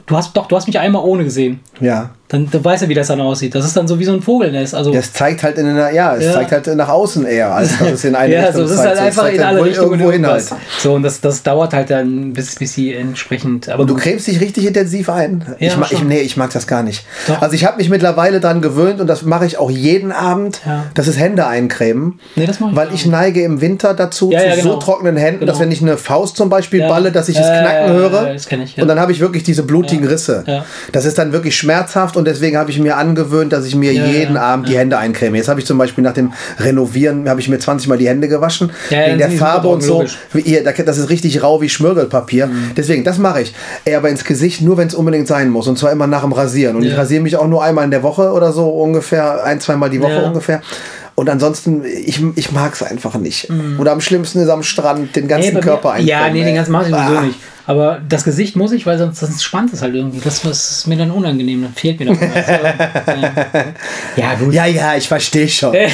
du hast doch, du hast mich einmal ohne gesehen. Ja. Dann, dann weißt du, wie das dann aussieht. Das ist dann so wie so ein Vogelnest. Also Das zeigt halt in einer, ja, es Ja. zeigt halt nach außen eher, als dass es in eine ja, Richtung so, das ist zeigt. halt So, es einfach zeigt in halt alle Richtungen irgendwo hin halt. So und das, das dauert halt dann bis bis sie entsprechend. Aber Du cremst dich richtig intensiv ein. Ja, ich, mag, ich, nee, ich mag das gar nicht. Doch. Also ich habe mich mittlerweile dran gewöhnt und das mache ich auch jeden Abend. Ja. Das ist Hände eincremen. Nee, das mach ich weil auch. ich neige im Winter dazu, Ja, zu ja, genau. so trockenen Händen, dass Genau. wenn ich eine Faust zum Beispiel Ja. balle, dass ich Ja, es ja, knacken ja, höre. ja, das kenn ich, ja. Und dann habe ich wirklich diese blutigen Risse. Ja. Das ist dann wirklich schmerzhaft und deswegen habe ich mir angewöhnt, dass ich mir Ja, jeden ja, Abend die Hände eincreme. Jetzt habe ich zum Beispiel nach dem Renovieren, habe ich mir 20 Mal die Hände gewaschen. Ja, ja, wegen der Farbe und so. da- das ist richtig rau wie Schmirgelpapier. Deswegen, das mache ich. Aber ins Gesicht nur, wenn es unbedingt sein muss. Und zwar immer nach dem Rasieren. Und ich Ja. rasiere mich auch nur einmal in der Woche oder so ungefähr, ein, zweimal die Woche Ja. ungefähr. Und ansonsten, ich, ich mag es einfach nicht. Oder am schlimmsten ist am Strand den ganzen Mhm. Nee, Körper eincremen. Ja, nee, den ganzen mache ich sowieso Ah. nicht. Aber das Gesicht muss ich, weil sonst, sonst spannt es halt irgendwie. Das, das ist mir dann unangenehm. Dann fehlt mir doch was. ja. ja, gut. Ja, ja, ich verstehe schon.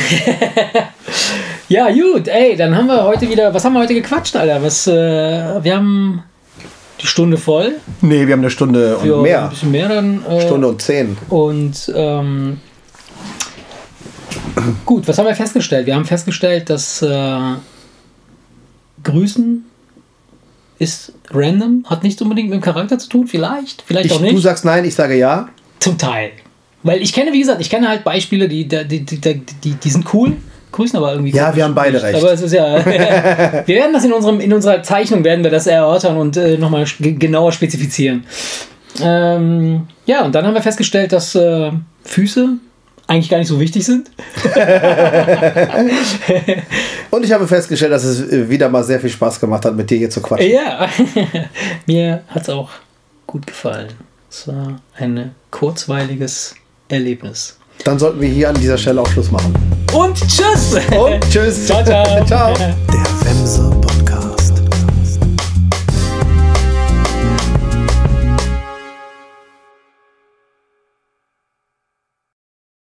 Ja, gut, ey, dann haben wir heute wieder, was haben wir heute gequatscht, Alter? Was, äh, wir haben die Stunde voll. Nee, wir haben eine Stunde und Ja, Ein mehr. bisschen mehr dann. Äh, Stunde und zehn. Und ähm, gut, was haben wir festgestellt? Wir haben festgestellt, dass äh, Grüßen ist random, hat nicht unbedingt mit dem Charakter zu tun, vielleicht, vielleicht Ich, auch du nicht. sagst nein, ich sage ja. Zum Teil. Weil ich kenne, wie gesagt, ich kenne halt Beispiele, die, die, die, die, die, die sind cool, grüßen aber irgendwie. Ja, wir haben beide recht. Aber es ist ja. wir werden das in, unserem, in unserer Zeichnung werden wir das erörtern und äh, nochmal genauer spezifizieren. Ähm, ja, und dann haben wir festgestellt, dass äh, Füße eigentlich gar nicht so wichtig sind. Und ich habe festgestellt, dass es äh, wieder mal sehr viel Spaß gemacht hat, mit dir hier zu quatschen. Ja, mir hat es auch gut gefallen. Es war ein kurzweiliges Erlebnis. Dann sollten wir hier an dieser Stelle auch Schluss machen. Und tschüss! Und tschüss. Ciao, ciao. ciao. Der Wemse